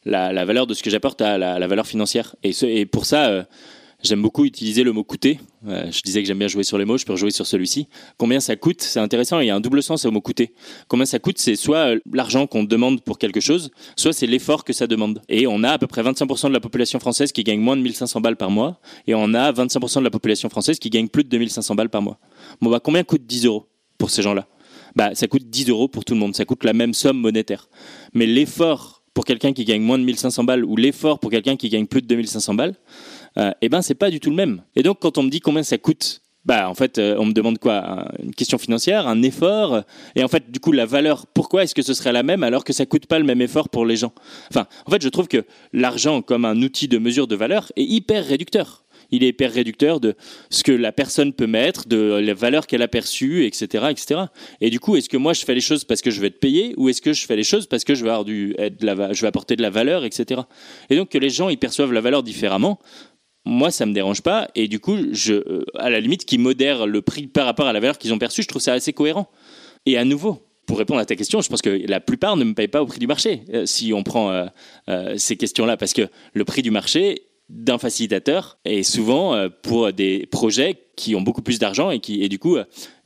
la, valeur de ce que j'apporte à la, valeur financière. Et, et pour ça, euh, J'aime beaucoup utiliser le mot coûter. Euh, je disais que j'aime bien jouer sur les mots, je peux rejouer sur celui-ci. Combien ça coûte C'est intéressant, il y a un double sens au mot coûter. Combien ça coûte C'est soit euh, l'argent qu'on demande pour quelque chose, soit c'est l'effort que ça demande. Et on a à peu près 25% de la population française qui gagne moins de 1500 balles par mois, et on a 25% de la population française qui gagne plus de 2500 balles par mois. Bon, bah, combien coûte 10 euros pour ces gens-là? Bah, Ça coûte 10 euros pour tout le monde, ça coûte la même somme monétaire. Mais l'effort pour quelqu'un qui gagne moins de 1500 balles ou l'effort pour quelqu'un qui gagne plus de 2500 balles, euh, eh ben c'est pas du tout le même. Et donc quand on me dit combien ça coûte, bah en fait euh, on me demande quoi Une question financière, un effort, et en fait du coup la valeur, pourquoi est-ce que ce serait la même alors que ça coûte pas le même effort pour les gens? Enfin, en fait je trouve que l'argent comme un outil de mesure de valeur est hyper réducteur il est hyper réducteur de ce que la personne peut mettre, de la valeur qu'elle a perçue, etc., etc. Et du coup, est-ce que moi je fais les choses parce que je vais être payé ou est-ce que je fais les choses parce que je vais avoir du, je vais apporter de la valeur, etc. Et donc que les gens ils perçoivent la valeur différemment, moi, ça me dérange pas. Et du coup, euh, à la limite, qui modèrent le prix par rapport à la valeur qu'ils ont perçue, je trouve ça assez cohérent. Et à nouveau, pour répondre à ta question, je pense que la plupart ne me payent pas au prix du marché, euh, si on prend euh, ces questions-là, parce que le prix du marché d'un facilitateur est souvent pour des projets qui ont beaucoup plus d'argent et qui, et du coup,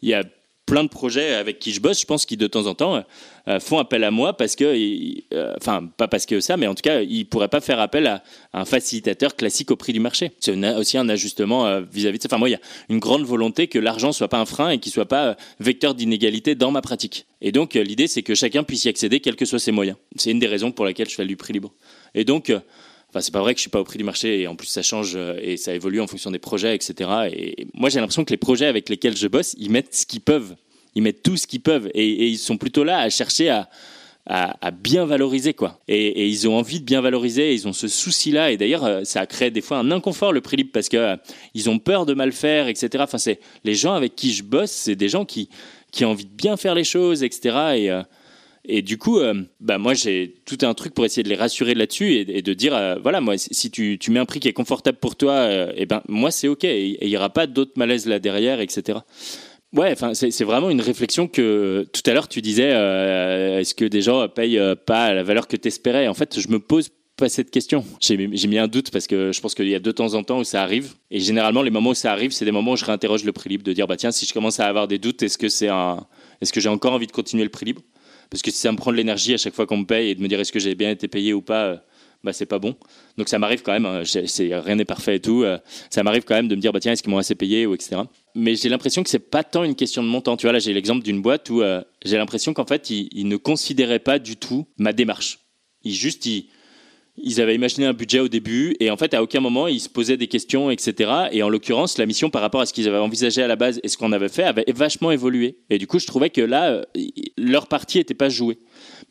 il y a plein de projets avec qui je bosse, je pense, qui de temps en temps euh, font appel à moi parce que, euh, enfin, pas parce que ça, mais en tout cas, ils pourraient pas faire appel à, un facilitateur classique au prix du marché. C'est aussi un ajustement euh, vis-à-vis de ça. Enfin, moi, il y a une grande volonté que l'argent soit pas un frein et qu'il soit pas vecteur d'inégalité dans ma pratique. Et donc, l'idée, c'est que chacun puisse y accéder, quels que soient ses moyens. C'est une des raisons pour lesquelles je fais du prix libre. Et donc, Enfin, c'est pas vrai que je suis pas au prix du marché et en plus ça change et ça évolue en fonction des projets, etc. Et moi j'ai l'impression que les projets avec lesquels je bosse, ils mettent ce qu'ils peuvent ils mettent tout ce qu'ils peuvent et, ils sont plutôt là à chercher à, bien valoriser quoi. Et, ils ont envie de bien valoriser, ils ont ce souci-là. Et d'ailleurs, euh, ça crée des fois un inconfort le prix libre parce que euh, ils ont peur de mal faire, etc. Enfin, c'est les gens avec qui je bosse, c'est des gens qui qui ont envie de bien faire les choses, etc. Et euh, et du coup, bah moi j'ai tout un truc pour essayer de les rassurer là-dessus et, de dire voilà moi si tu, mets un prix qui est confortable pour toi, et eh ben moi c'est ok il y aura pas d'autres malaises là derrière, etc. Ouais, enfin, c'est vraiment une réflexion que tout à l'heure tu disais. Euh, est-ce que des gens payent euh, pas la valeur que tu espérais En fait, je me pose pas cette question. J'ai mis un doute parce que je pense qu'il y a de temps en temps où ça arrive. Et généralement, les moments où ça arrive, c'est des moments où je réinterroge le prix libre, de dire bah tiens, si je commence à avoir des doutes, est-ce que c'est un, est-ce que j'ai encore envie de continuer le prix libre? Parce que si ça me prend de l'énergie à chaque fois qu'on me paye et de me dire est-ce que j'ai bien été payé ou pas, euh, bah c'est pas bon. Donc ça m'arrive quand même, hein, c'est rien n'est parfait et tout. Euh, ça m'arrive quand même de me dire bah tiens est-ce qu'ils m'ont assez payé ou etc. Mais j'ai l'impression que c'est pas tant une question de montant. Tu vois là j'ai l'exemple d'une boîte où euh, j'ai l'impression qu'en fait ils, ne considéraient pas du tout ma démarche. Ils juste ils, ils avaient imaginé un budget au début et en fait à aucun moment ils se posaient des questions etc. Et en l'occurrence la mission par rapport à ce qu'ils avaient envisagé à la base et ce qu'on avait fait avait vachement évolué. Et du coup je trouvais que là euh, leur partie était pas jouée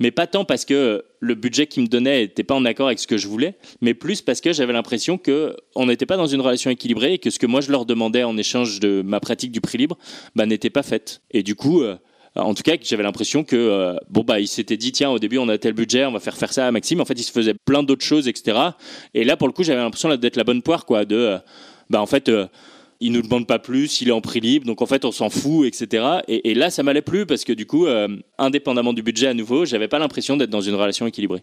mais pas tant parce que le budget qu'ils me donnaient n'était pas en accord avec ce que je voulais, mais plus parce que j'avais l'impression qu'on n'était pas dans une relation équilibrée et que ce que moi je leur demandais en échange de ma pratique du prix libre bah, n'était pas fait. Et du coup, euh, en tout cas, j'avais l'impression que bon bah il s'était dit tiens au début on a tel budget, on va faire faire ça à Maxime. En fait, il se faisait plein d'autres choses, etc. Et là pour le coup, j'avais l'impression d'être la bonne poire quoi, de bah en fait il nous demande pas plus, il est en prix libre, donc en fait on s'en fout, etc. Et, là ça m'allait plus parce que du coup, euh, indépendamment du budget à nouveau, j'avais pas l'impression d'être dans une relation équilibrée.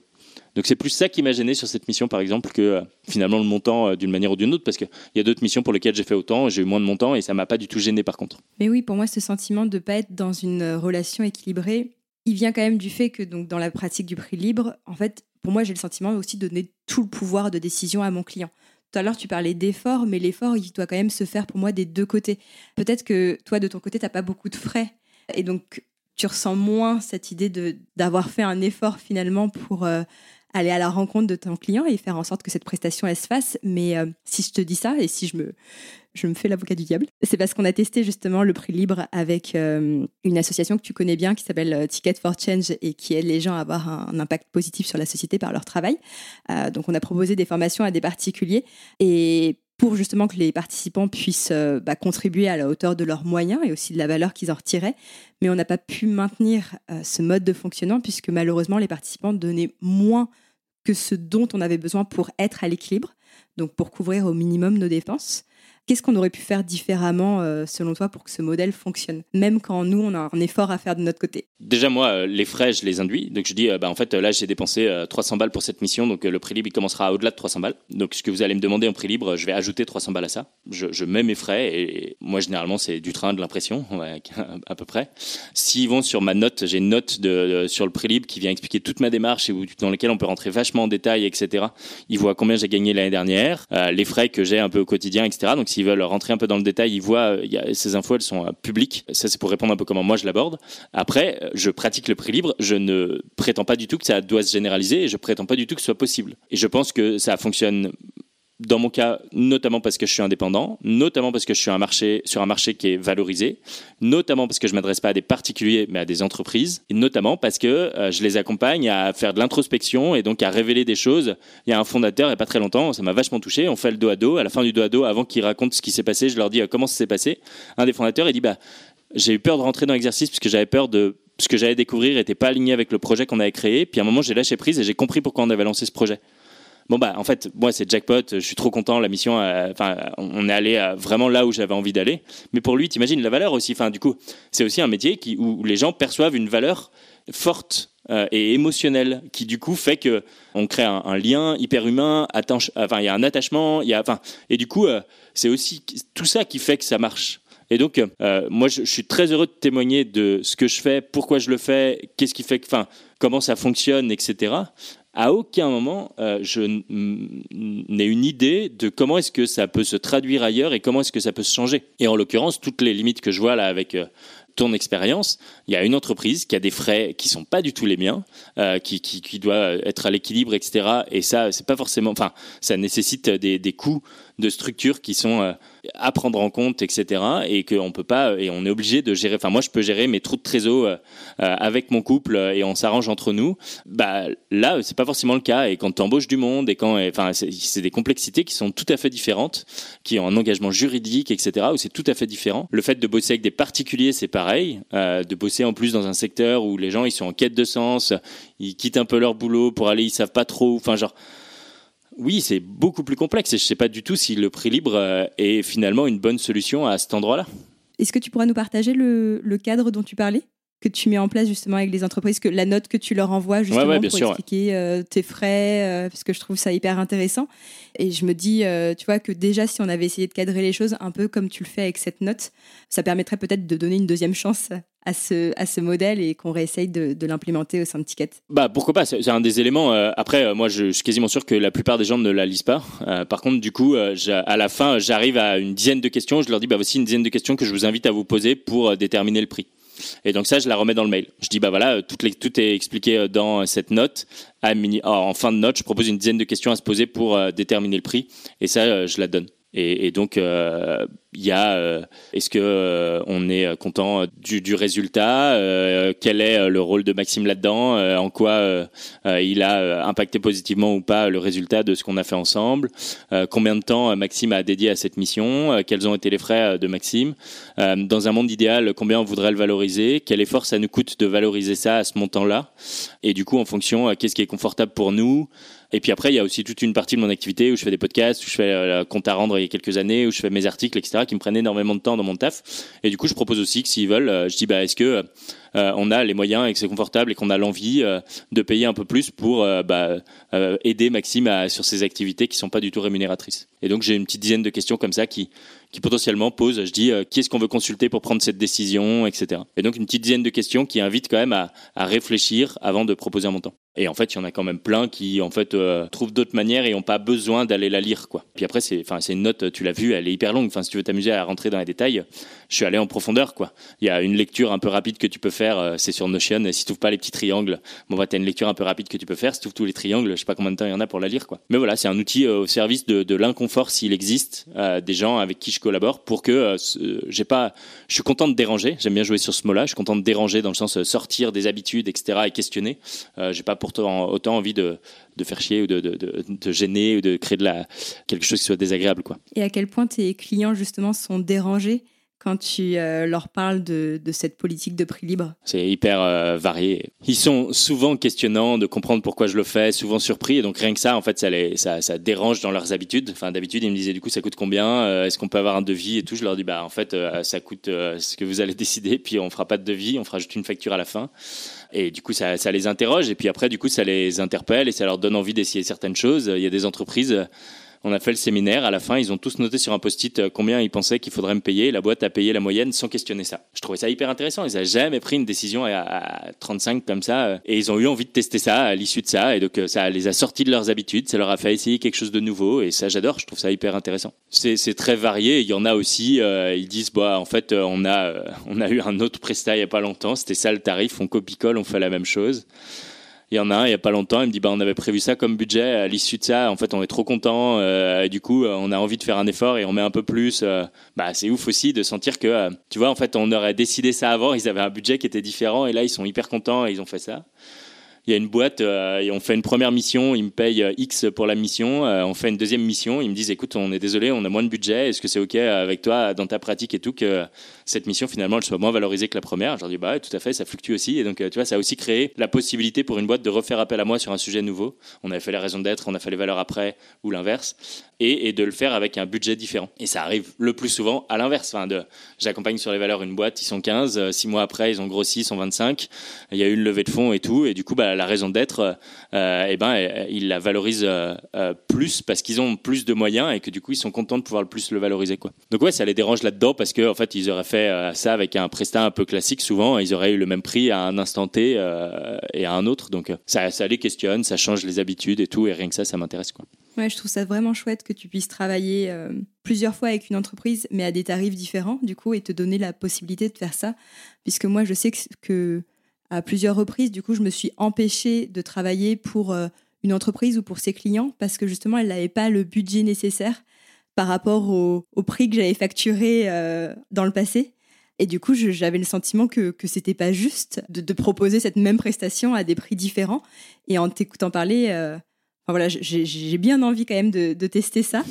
Donc c'est plus ça qui m'a gêné sur cette mission par exemple que euh, finalement le montant euh, d'une manière ou d'une autre parce qu'il y a d'autres missions pour lesquelles j'ai fait autant, j'ai eu moins de montant et ça m'a pas du tout gêné par contre. Mais oui, pour moi ce sentiment de pas être dans une relation équilibrée, il vient quand même du fait que donc dans la pratique du prix libre, en fait, pour moi j'ai le sentiment aussi de donner tout le pouvoir de décision à mon client. Tout à l'heure, tu parlais d'effort, mais l'effort, il doit quand même se faire pour moi des deux côtés. Peut-être que toi, de ton côté, tu n'as pas beaucoup de frais. Et donc, tu ressens moins cette idée d'avoir fait un effort finalement pour euh, aller à la rencontre de ton client et faire en sorte que cette prestation, elle se fasse. Mais euh, si je te dis ça et si je me, je me fais l'avocat du diable. C'est parce qu'on a testé justement le prix libre avec euh, une association que tu connais bien qui s'appelle euh, Ticket for Change et qui aide les gens à avoir un, impact positif sur la société par leur travail. Donc on a proposé des formations à des particuliers et pour justement que les participants puissent bah, contribuer à la hauteur de leurs moyens et aussi de la valeur qu'ils en retiraient. Mais on n'a pas pu maintenir ce mode de fonctionnement puisque malheureusement les participants donnaient moins que ce dont on avait besoin pour être à l'équilibre, donc pour couvrir au minimum nos dépenses. Qu'est-ce qu'on aurait pu faire différemment, euh, selon toi, pour que ce modèle fonctionne Même quand nous, on a un effort à faire de notre côté? Déjà, moi, euh, les frais, je les induis. Donc, je dis, euh, bah, en fait, là, j'ai dépensé 300 balles pour cette mission. Donc, le prix libre, il commencera au-delà de 300 balles. Donc, ce que vous allez me demander en prix libre, je vais ajouter 300 balles à ça. Je, mets mes frais. Et, moi, généralement, c'est du train, de l'impression, à peu près. S'ils vont sur ma note, j'ai une note de, sur le prix libre qui vient expliquer toute ma démarche et dans laquelle on peut rentrer vachement en détail, etc. Ils voient combien j'ai gagné l'année dernière, les frais que j'ai un peu au quotidien, etc. Donc, s'ils veulent rentrer un peu dans le détail, ils voient, euh, y a, ces infos, elles sont euh, publiques. Ça, c'est pour répondre un peu comment moi je l'aborde. Après, euh, je pratique le prix libre. Je ne prétends pas du tout que ça doit se généraliser et je prétends pas du tout que ce soit possible. Et je pense que ça fonctionne dans mon cas, notamment parce que je suis indépendant, notamment parce que je suis un marché, sur un marché qui est valorisé, notamment parce que je m'adresse pas à des particuliers mais à des entreprises, et notamment parce que euh, je les accompagne à faire de l'introspection et donc à révéler des choses. Il y a un fondateur il n'y a pas très longtemps, ça m'a vachement touché, on fait le dos à dos, à la fin du dos à dos, avant qu'ils racontent ce qui s'est passé, je leur dis euh, comment ça s'est passé. Un des fondateurs, il dit bah j'ai eu peur de rentrer dans l'exercice parce que j'avais peur de ce que j'allais découvrir n'était pas aligné avec le projet qu'on avait créé. Puis à un moment, j'ai lâché prise et j'ai compris pourquoi on avait lancé ce projet bon bah en fait moi c'est jackpot. Je suis trop content. La mission euh, enfin on est allé euh, vraiment là où j'avais envie d'aller. Mais pour lui t'imagines la valeur aussi. Enfin du coup c'est aussi un métier qui, où les gens perçoivent une valeur forte euh, et émotionnelle qui du coup fait que on crée un, lien hyper humain enfin il y a un attachement il y a enfin et du coup c'est aussi tout ça qui fait que ça marche. Et donc, moi, je, suis très heureux de témoigner de ce que je fais, pourquoi je le fais, qu'est-ce qui fait, enfin, comment ça fonctionne, etc à aucun moment euh, je n'ai une idée de comment est-ce que ça peut se traduire ailleurs et comment est-ce que ça peut se changer. Et en l'occurrence, toutes les limites que je vois là avec euh, ton expérience, il y a une entreprise qui a des frais qui sont pas du tout les miens, euh, qui, qui, qui, doit être à l'équilibre, etc. Et ça, c'est pas forcément, enfin, ça nécessite des, des coûts de structure qui sont à prendre en compte, etc. Et qu'on peut pas, et on est obligé de gérer. Enfin, moi, je peux gérer mes trous de trésor euh, euh, avec mon couple et on s'arrange entre nous. Bah là, c'est pas forcément le cas. Et quand tu embauches du monde et quand, enfin, c'est des complexités qui sont tout à fait différentes, qui ont un engagement juridique, etc. Où c'est tout à fait différent. Le fait de bosser avec des particuliers, c'est pareil. Euh, de bosser en plus dans un secteur où les gens ils sont en quête de sens, ils quittent un peu leur boulot pour aller, ils savent pas trop. Enfin, genre oui, c'est beaucoup plus complexe et je ne sais pas du tout si le prix libre euh, est finalement une bonne solution à cet endroit-là. Est-ce que tu pourras nous partager le, cadre dont tu parlais? Que tu mets en place justement avec les entreprises, que la note que tu leur envoies justement pour expliquer euh, tes frais, euh, parce que je trouve ça hyper intéressant. Et je me dis, tu vois, que déjà si on avait essayé de cadrer les choses un peu comme tu le fais avec cette note, ça permettrait peut-être de donner une deuxième chance à ce, à ce modèle et qu'on réessaye de, de l'implémenter au sein de Ticket bah, Pourquoi pas, c'est un des éléments. Euh, après, euh, moi, je, suis quasiment sûr que la plupart des gens ne la lisent pas. Euh, par contre, du coup, à la fin, j'arrive à une dizaine de questions. Je leur dis, bah, voici une dizaine de questions que je vous invite à vous poser pour déterminer le prix. Et donc ça, je la remets dans le mail. Je dis, bah voilà, tout, les, tout est expliqué dans cette note. En fin de note, je propose une dizaine de questions à se poser pour déterminer le prix. Et ça, je la donne. Et, donc, il y a euh, est-ce que euh, on est content du, du résultat euh, quel est le rôle de Maxime là-dedans en quoi il a impacté positivement ou pas le résultat de ce qu'on a fait ensemble combien de temps Maxime a dédié à cette mission quels ont été les frais de Maxime dans un monde idéal combien on voudrait le valoriser quel effort ça nous coûte de valoriser ça à ce montant-là et du coup en fonction qu'est-ce qui est confortable pour nous et puis après, il y a aussi toute une partie de mon activité où je fais des podcasts, où je fais euh, compte à rendre il y a quelques années, où je fais mes articles, etc., qui me prennent énormément de temps dans mon taf. Et du coup, je propose aussi que s'ils veulent, euh, je dis, bah, est-ce que euh, on a les moyens et que c'est confortable et qu'on a l'envie de payer un peu plus pour bah, aider Maxime sur ses activités qui sont pas du tout rémunératrices. Et donc, j'ai une petite dizaine de questions comme ça qui, qui potentiellement posent, je dis, qui est-ce qu'on veut consulter pour prendre cette décision, etc. Et donc, une petite dizaine de questions qui invitent quand même à, réfléchir avant de proposer un montant. Et en fait, il y en a quand même plein qui en fait euh, trouvent d'autres manières et n'ont pas besoin d'aller la lire quoi. Puis après c'est enfin c'est une note, tu l'as vu, elle est hyper longue. Enfin si tu veux t'amuser à rentrer dans les détails, je suis allé en profondeur quoi. Il y a une lecture un peu rapide que tu peux faire, euh, c'est sur Notion. Et si tu pas les petits triangles, bon bah une lecture un peu rapide que tu peux faire. Si tu tous les triangles, je sais pas combien de temps il y en a pour la lire quoi. Mais voilà, c'est un outil euh, au service de, de l'inconfort s'il existe des gens avec qui je collabore pour que j'ai pas, je suis content de déranger. J'aime bien jouer sur ce mot-là. Je suis content de déranger dans le sens sortir des habitudes etc et questionner. j'ai pas pourtant autant envie de, faire chier ou de, gêner ou de créer de la, quelque chose qui soit désagréable. Quoi. Et à quel point tes clients, justement, sont dérangés? Quand tu euh, leur parles de, cette politique de prix libre C'est hyper euh, varié. Ils sont souvent questionnants de comprendre pourquoi je le fais, souvent surpris. Et donc rien que ça, en fait, ça, dérange dans leurs habitudes. Enfin, d'habitude, ils me disaient du coup, ça coûte combien? Euh, Est-ce qu'on peut avoir un devis et tout? Je leur dis, bah en fait, ça coûte ce que vous allez décider. Puis on fera pas de devis, on fera juste une facture à la fin. Et du coup, ça, ça les interroge. Et puis après, du coup, ça les interpelle et ça leur donne envie d'essayer certaines choses. Il y a des entreprises on a fait le séminaire. À la fin, ils ont tous noté sur un post-it euh, combien ils pensaient qu'il faudrait me payer. La boîte a payé la moyenne sans questionner ça. Je trouvais ça hyper intéressant. Ils n'avaient jamais pris une décision à, 35 comme ça. Euh, et ils ont eu envie de tester ça à l'issue de ça. Et donc, euh, ça les a sortis de leurs habitudes. Ça leur a fait essayer quelque chose de nouveau. Et ça, j'adore. Je trouve ça hyper intéressant. C'est très varié. Il y en a aussi, ils disent, bah, en fait, on a, on a eu un autre prestat il n'y a pas longtemps. C'était ça le tarif. On copie-colle, on fait la même chose. Il y en a un, il y a pas longtemps, il me dit bah on avait prévu ça comme budget. À l'issue de ça, en fait, on est trop content. Euh, du coup, on a envie de faire un effort et on met un peu plus. Euh, bah c'est ouf aussi de sentir que, euh, tu vois, en fait, on aurait décidé ça avant. Ils avaient un budget qui était différent et là, ils sont hyper contents et ils ont fait ça il y a une boîte euh, on fait une première mission, ils me payent euh, X pour la mission, euh, on fait une deuxième mission, ils me disent écoute, on est désolé, on a moins de budget, est-ce que c'est OK avec toi dans ta pratique et tout que cette mission finalement soit moins valorisée que la première? Je leur dis bah tout à fait, ça fluctue aussi et donc tu vois, ça a aussi créé la possibilité pour une boîte de refaire appel à moi sur un sujet nouveau. On avait fait la raison d'être, on a fait les valeurs après ou l'inverse et, de le faire avec un budget différent. Et ça arrive le plus souvent à l'inverse. Enfin, j'accompagne sur les valeurs une boîte, ils sont 15, six mois après ils ont grossi, ils sont 25, il y a eu une levée de fonds et tout et du coup bah la raison d'être, euh, eh ben, ils la valorisent euh, euh, plus parce qu'ils ont plus de moyens et que du coup, ils sont contents de pouvoir le plus le valoriser. Donc ouais, ça les dérange là-dedans parce qu'en en fait, ils auraient fait ça avec un prestat un peu classique souvent, ils auraient eu le même prix à un instant T et à un autre. Donc ça, les questionne, ça change les habitudes et tout, et rien que ça, ça m'intéresse. Je trouve ça vraiment chouette que tu puisses travailler plusieurs fois avec une entreprise, mais à des tarifs différents, du coup, et te donner la possibilité de faire ça. Puisque moi, je sais que, à plusieurs reprises, du coup, je me suis empêchée de travailler pour euh, une entreprise ou pour ses clients parce que justement, elle n'avait pas le budget nécessaire par rapport au, prix que j'avais facturé euh, dans le passé. Et du coup, j'avais le sentiment que, que c'était pas juste de, proposer cette même prestation à des prix différents. Et en t'écoutant parler, euh, voilà, j'ai bien envie quand même de, de tester ça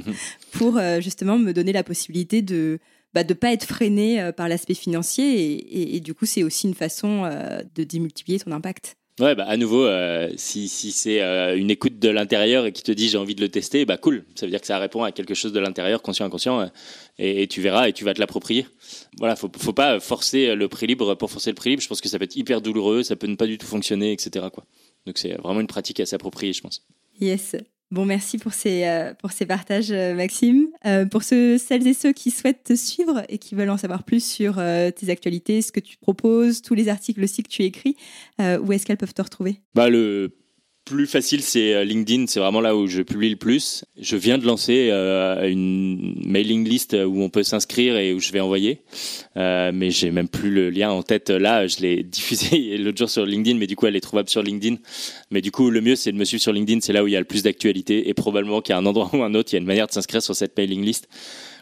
pour justement me donner la possibilité de, bah, de ne pas être freiné euh, par l'aspect financier. Et, du coup, c'est aussi une façon euh, de démultiplier ton impact. Ouais, bah, à nouveau, euh, si, si c'est une écoute de l'intérieur et qui te dit j'ai envie de le tester, bah cool. Ça veut dire que ça répond à quelque chose de l'intérieur, conscient, inconscient, et, tu verras et tu vas te l'approprier. Voilà, faut, faut pas forcer le prix libre pour forcer le prix libre. Je pense que ça peut être hyper douloureux, ça peut ne pas du tout fonctionner, etc. Quoi. Donc c'est vraiment une pratique à s'approprier, je pense. Yes. Bon, merci pour ces, euh, pour ces partages, euh, Maxime. Euh, pour ceux, celles et ceux qui souhaitent te suivre et qui veulent en savoir plus sur tes actualités, ce que tu proposes, tous les articles aussi que tu écris, où est-ce qu'elles peuvent te retrouver? Bah, Le plus facile, c'est euh, LinkedIn. C'est vraiment là où je publie le plus. Je viens de lancer euh, une mailing list où on peut s'inscrire et où je vais envoyer. Euh, mais j'ai même plus le lien en tête là. Je l'ai diffusé l'autre jour sur LinkedIn, mais du coup, elle est trouvable sur LinkedIn. Mais du coup, le mieux, c'est de me suivre sur LinkedIn. C'est là où il y a le plus d'actualité et probablement a un endroit ou un autre, il y a une manière de s'inscrire sur cette mailing list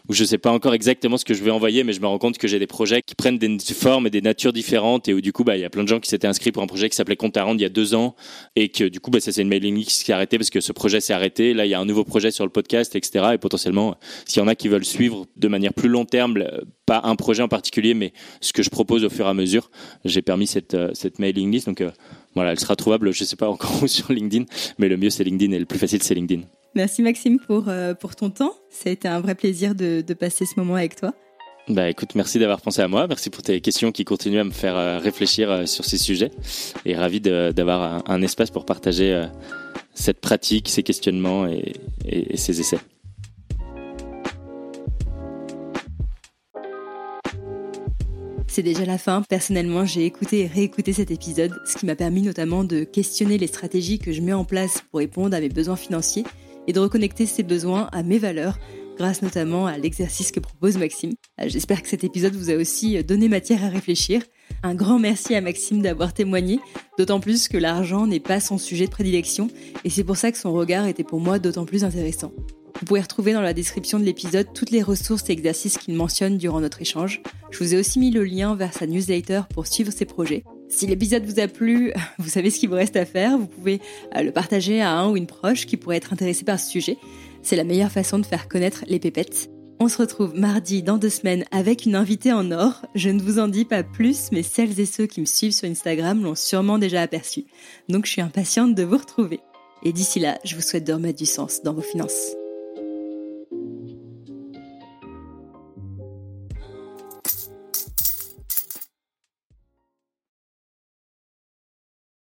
où je sais pas encore exactement ce que je vais envoyer, mais je me rends compte que j'ai des projets qui prennent des formes et des natures différentes et où du coup, bah, il y a plein de gens qui s'étaient inscrits pour un projet qui s'appelait Compte à rendre il y a deux ans et que du coup, bah, ça c'est une mailing list qui s'est arrêtée parce que ce projet s'est arrêté. Là, il y a un nouveau projet sur le podcast, etc. Et potentiellement, s'il y en a qui veulent suivre de manière plus long terme, pas un projet en particulier, mais ce que je propose au fur et à mesure, j'ai permis cette, euh, mailing list. Donc, euh, voilà, elle sera trouvable, je sais pas encore où sur LinkedIn, mais le mieux c'est LinkedIn et le plus facile c'est LinkedIn. Merci Maxime pour, euh, pour ton temps. Ça a été un vrai plaisir de, de passer ce moment avec toi. Bah écoute, merci d'avoir pensé à moi, merci pour tes questions qui continuent à me faire euh, réfléchir euh, sur ces sujets et ravi d'avoir un, un, espace pour partager cette pratique, ces questionnements et, et, et ces essais. C'est déjà la fin. Personnellement, j'ai écouté et réécouté cet épisode, ce qui m'a permis notamment de questionner les stratégies que je mets en place pour répondre à mes besoins financiers et de reconnecter ces besoins à mes valeurs grâce notamment à l'exercice que propose Maxime. Euh, j'espère que cet épisode vous a aussi donné matière à réfléchir. Un grand merci à Maxime d'avoir témoigné, d'autant plus que l'argent n'est pas son sujet de prédilection et c'est pour ça que son regard était pour moi d'autant plus intéressant. Vous pouvez retrouver dans la description de l'épisode toutes les ressources et exercices qu'il mentionne durant notre échange. Je vous ai aussi mis le lien vers sa newsletter pour suivre ses projets. Si l'épisode vous a plu, vous savez ce qu'il vous reste à faire. Vous pouvez euh, le partager à un ou une proche qui pourrait être intéressé par ce sujet. C'est la meilleure façon de faire connaître les pépettes. On se retrouve mardi dans deux semaines avec une invitée en or. Je ne vous en dis pas plus, mais celles et ceux qui me suivent sur Instagram l'ont sûrement déjà aperçu. Donc je suis impatiente de vous retrouver. Et d'ici là, je vous souhaite de remettre du sens dans vos finances.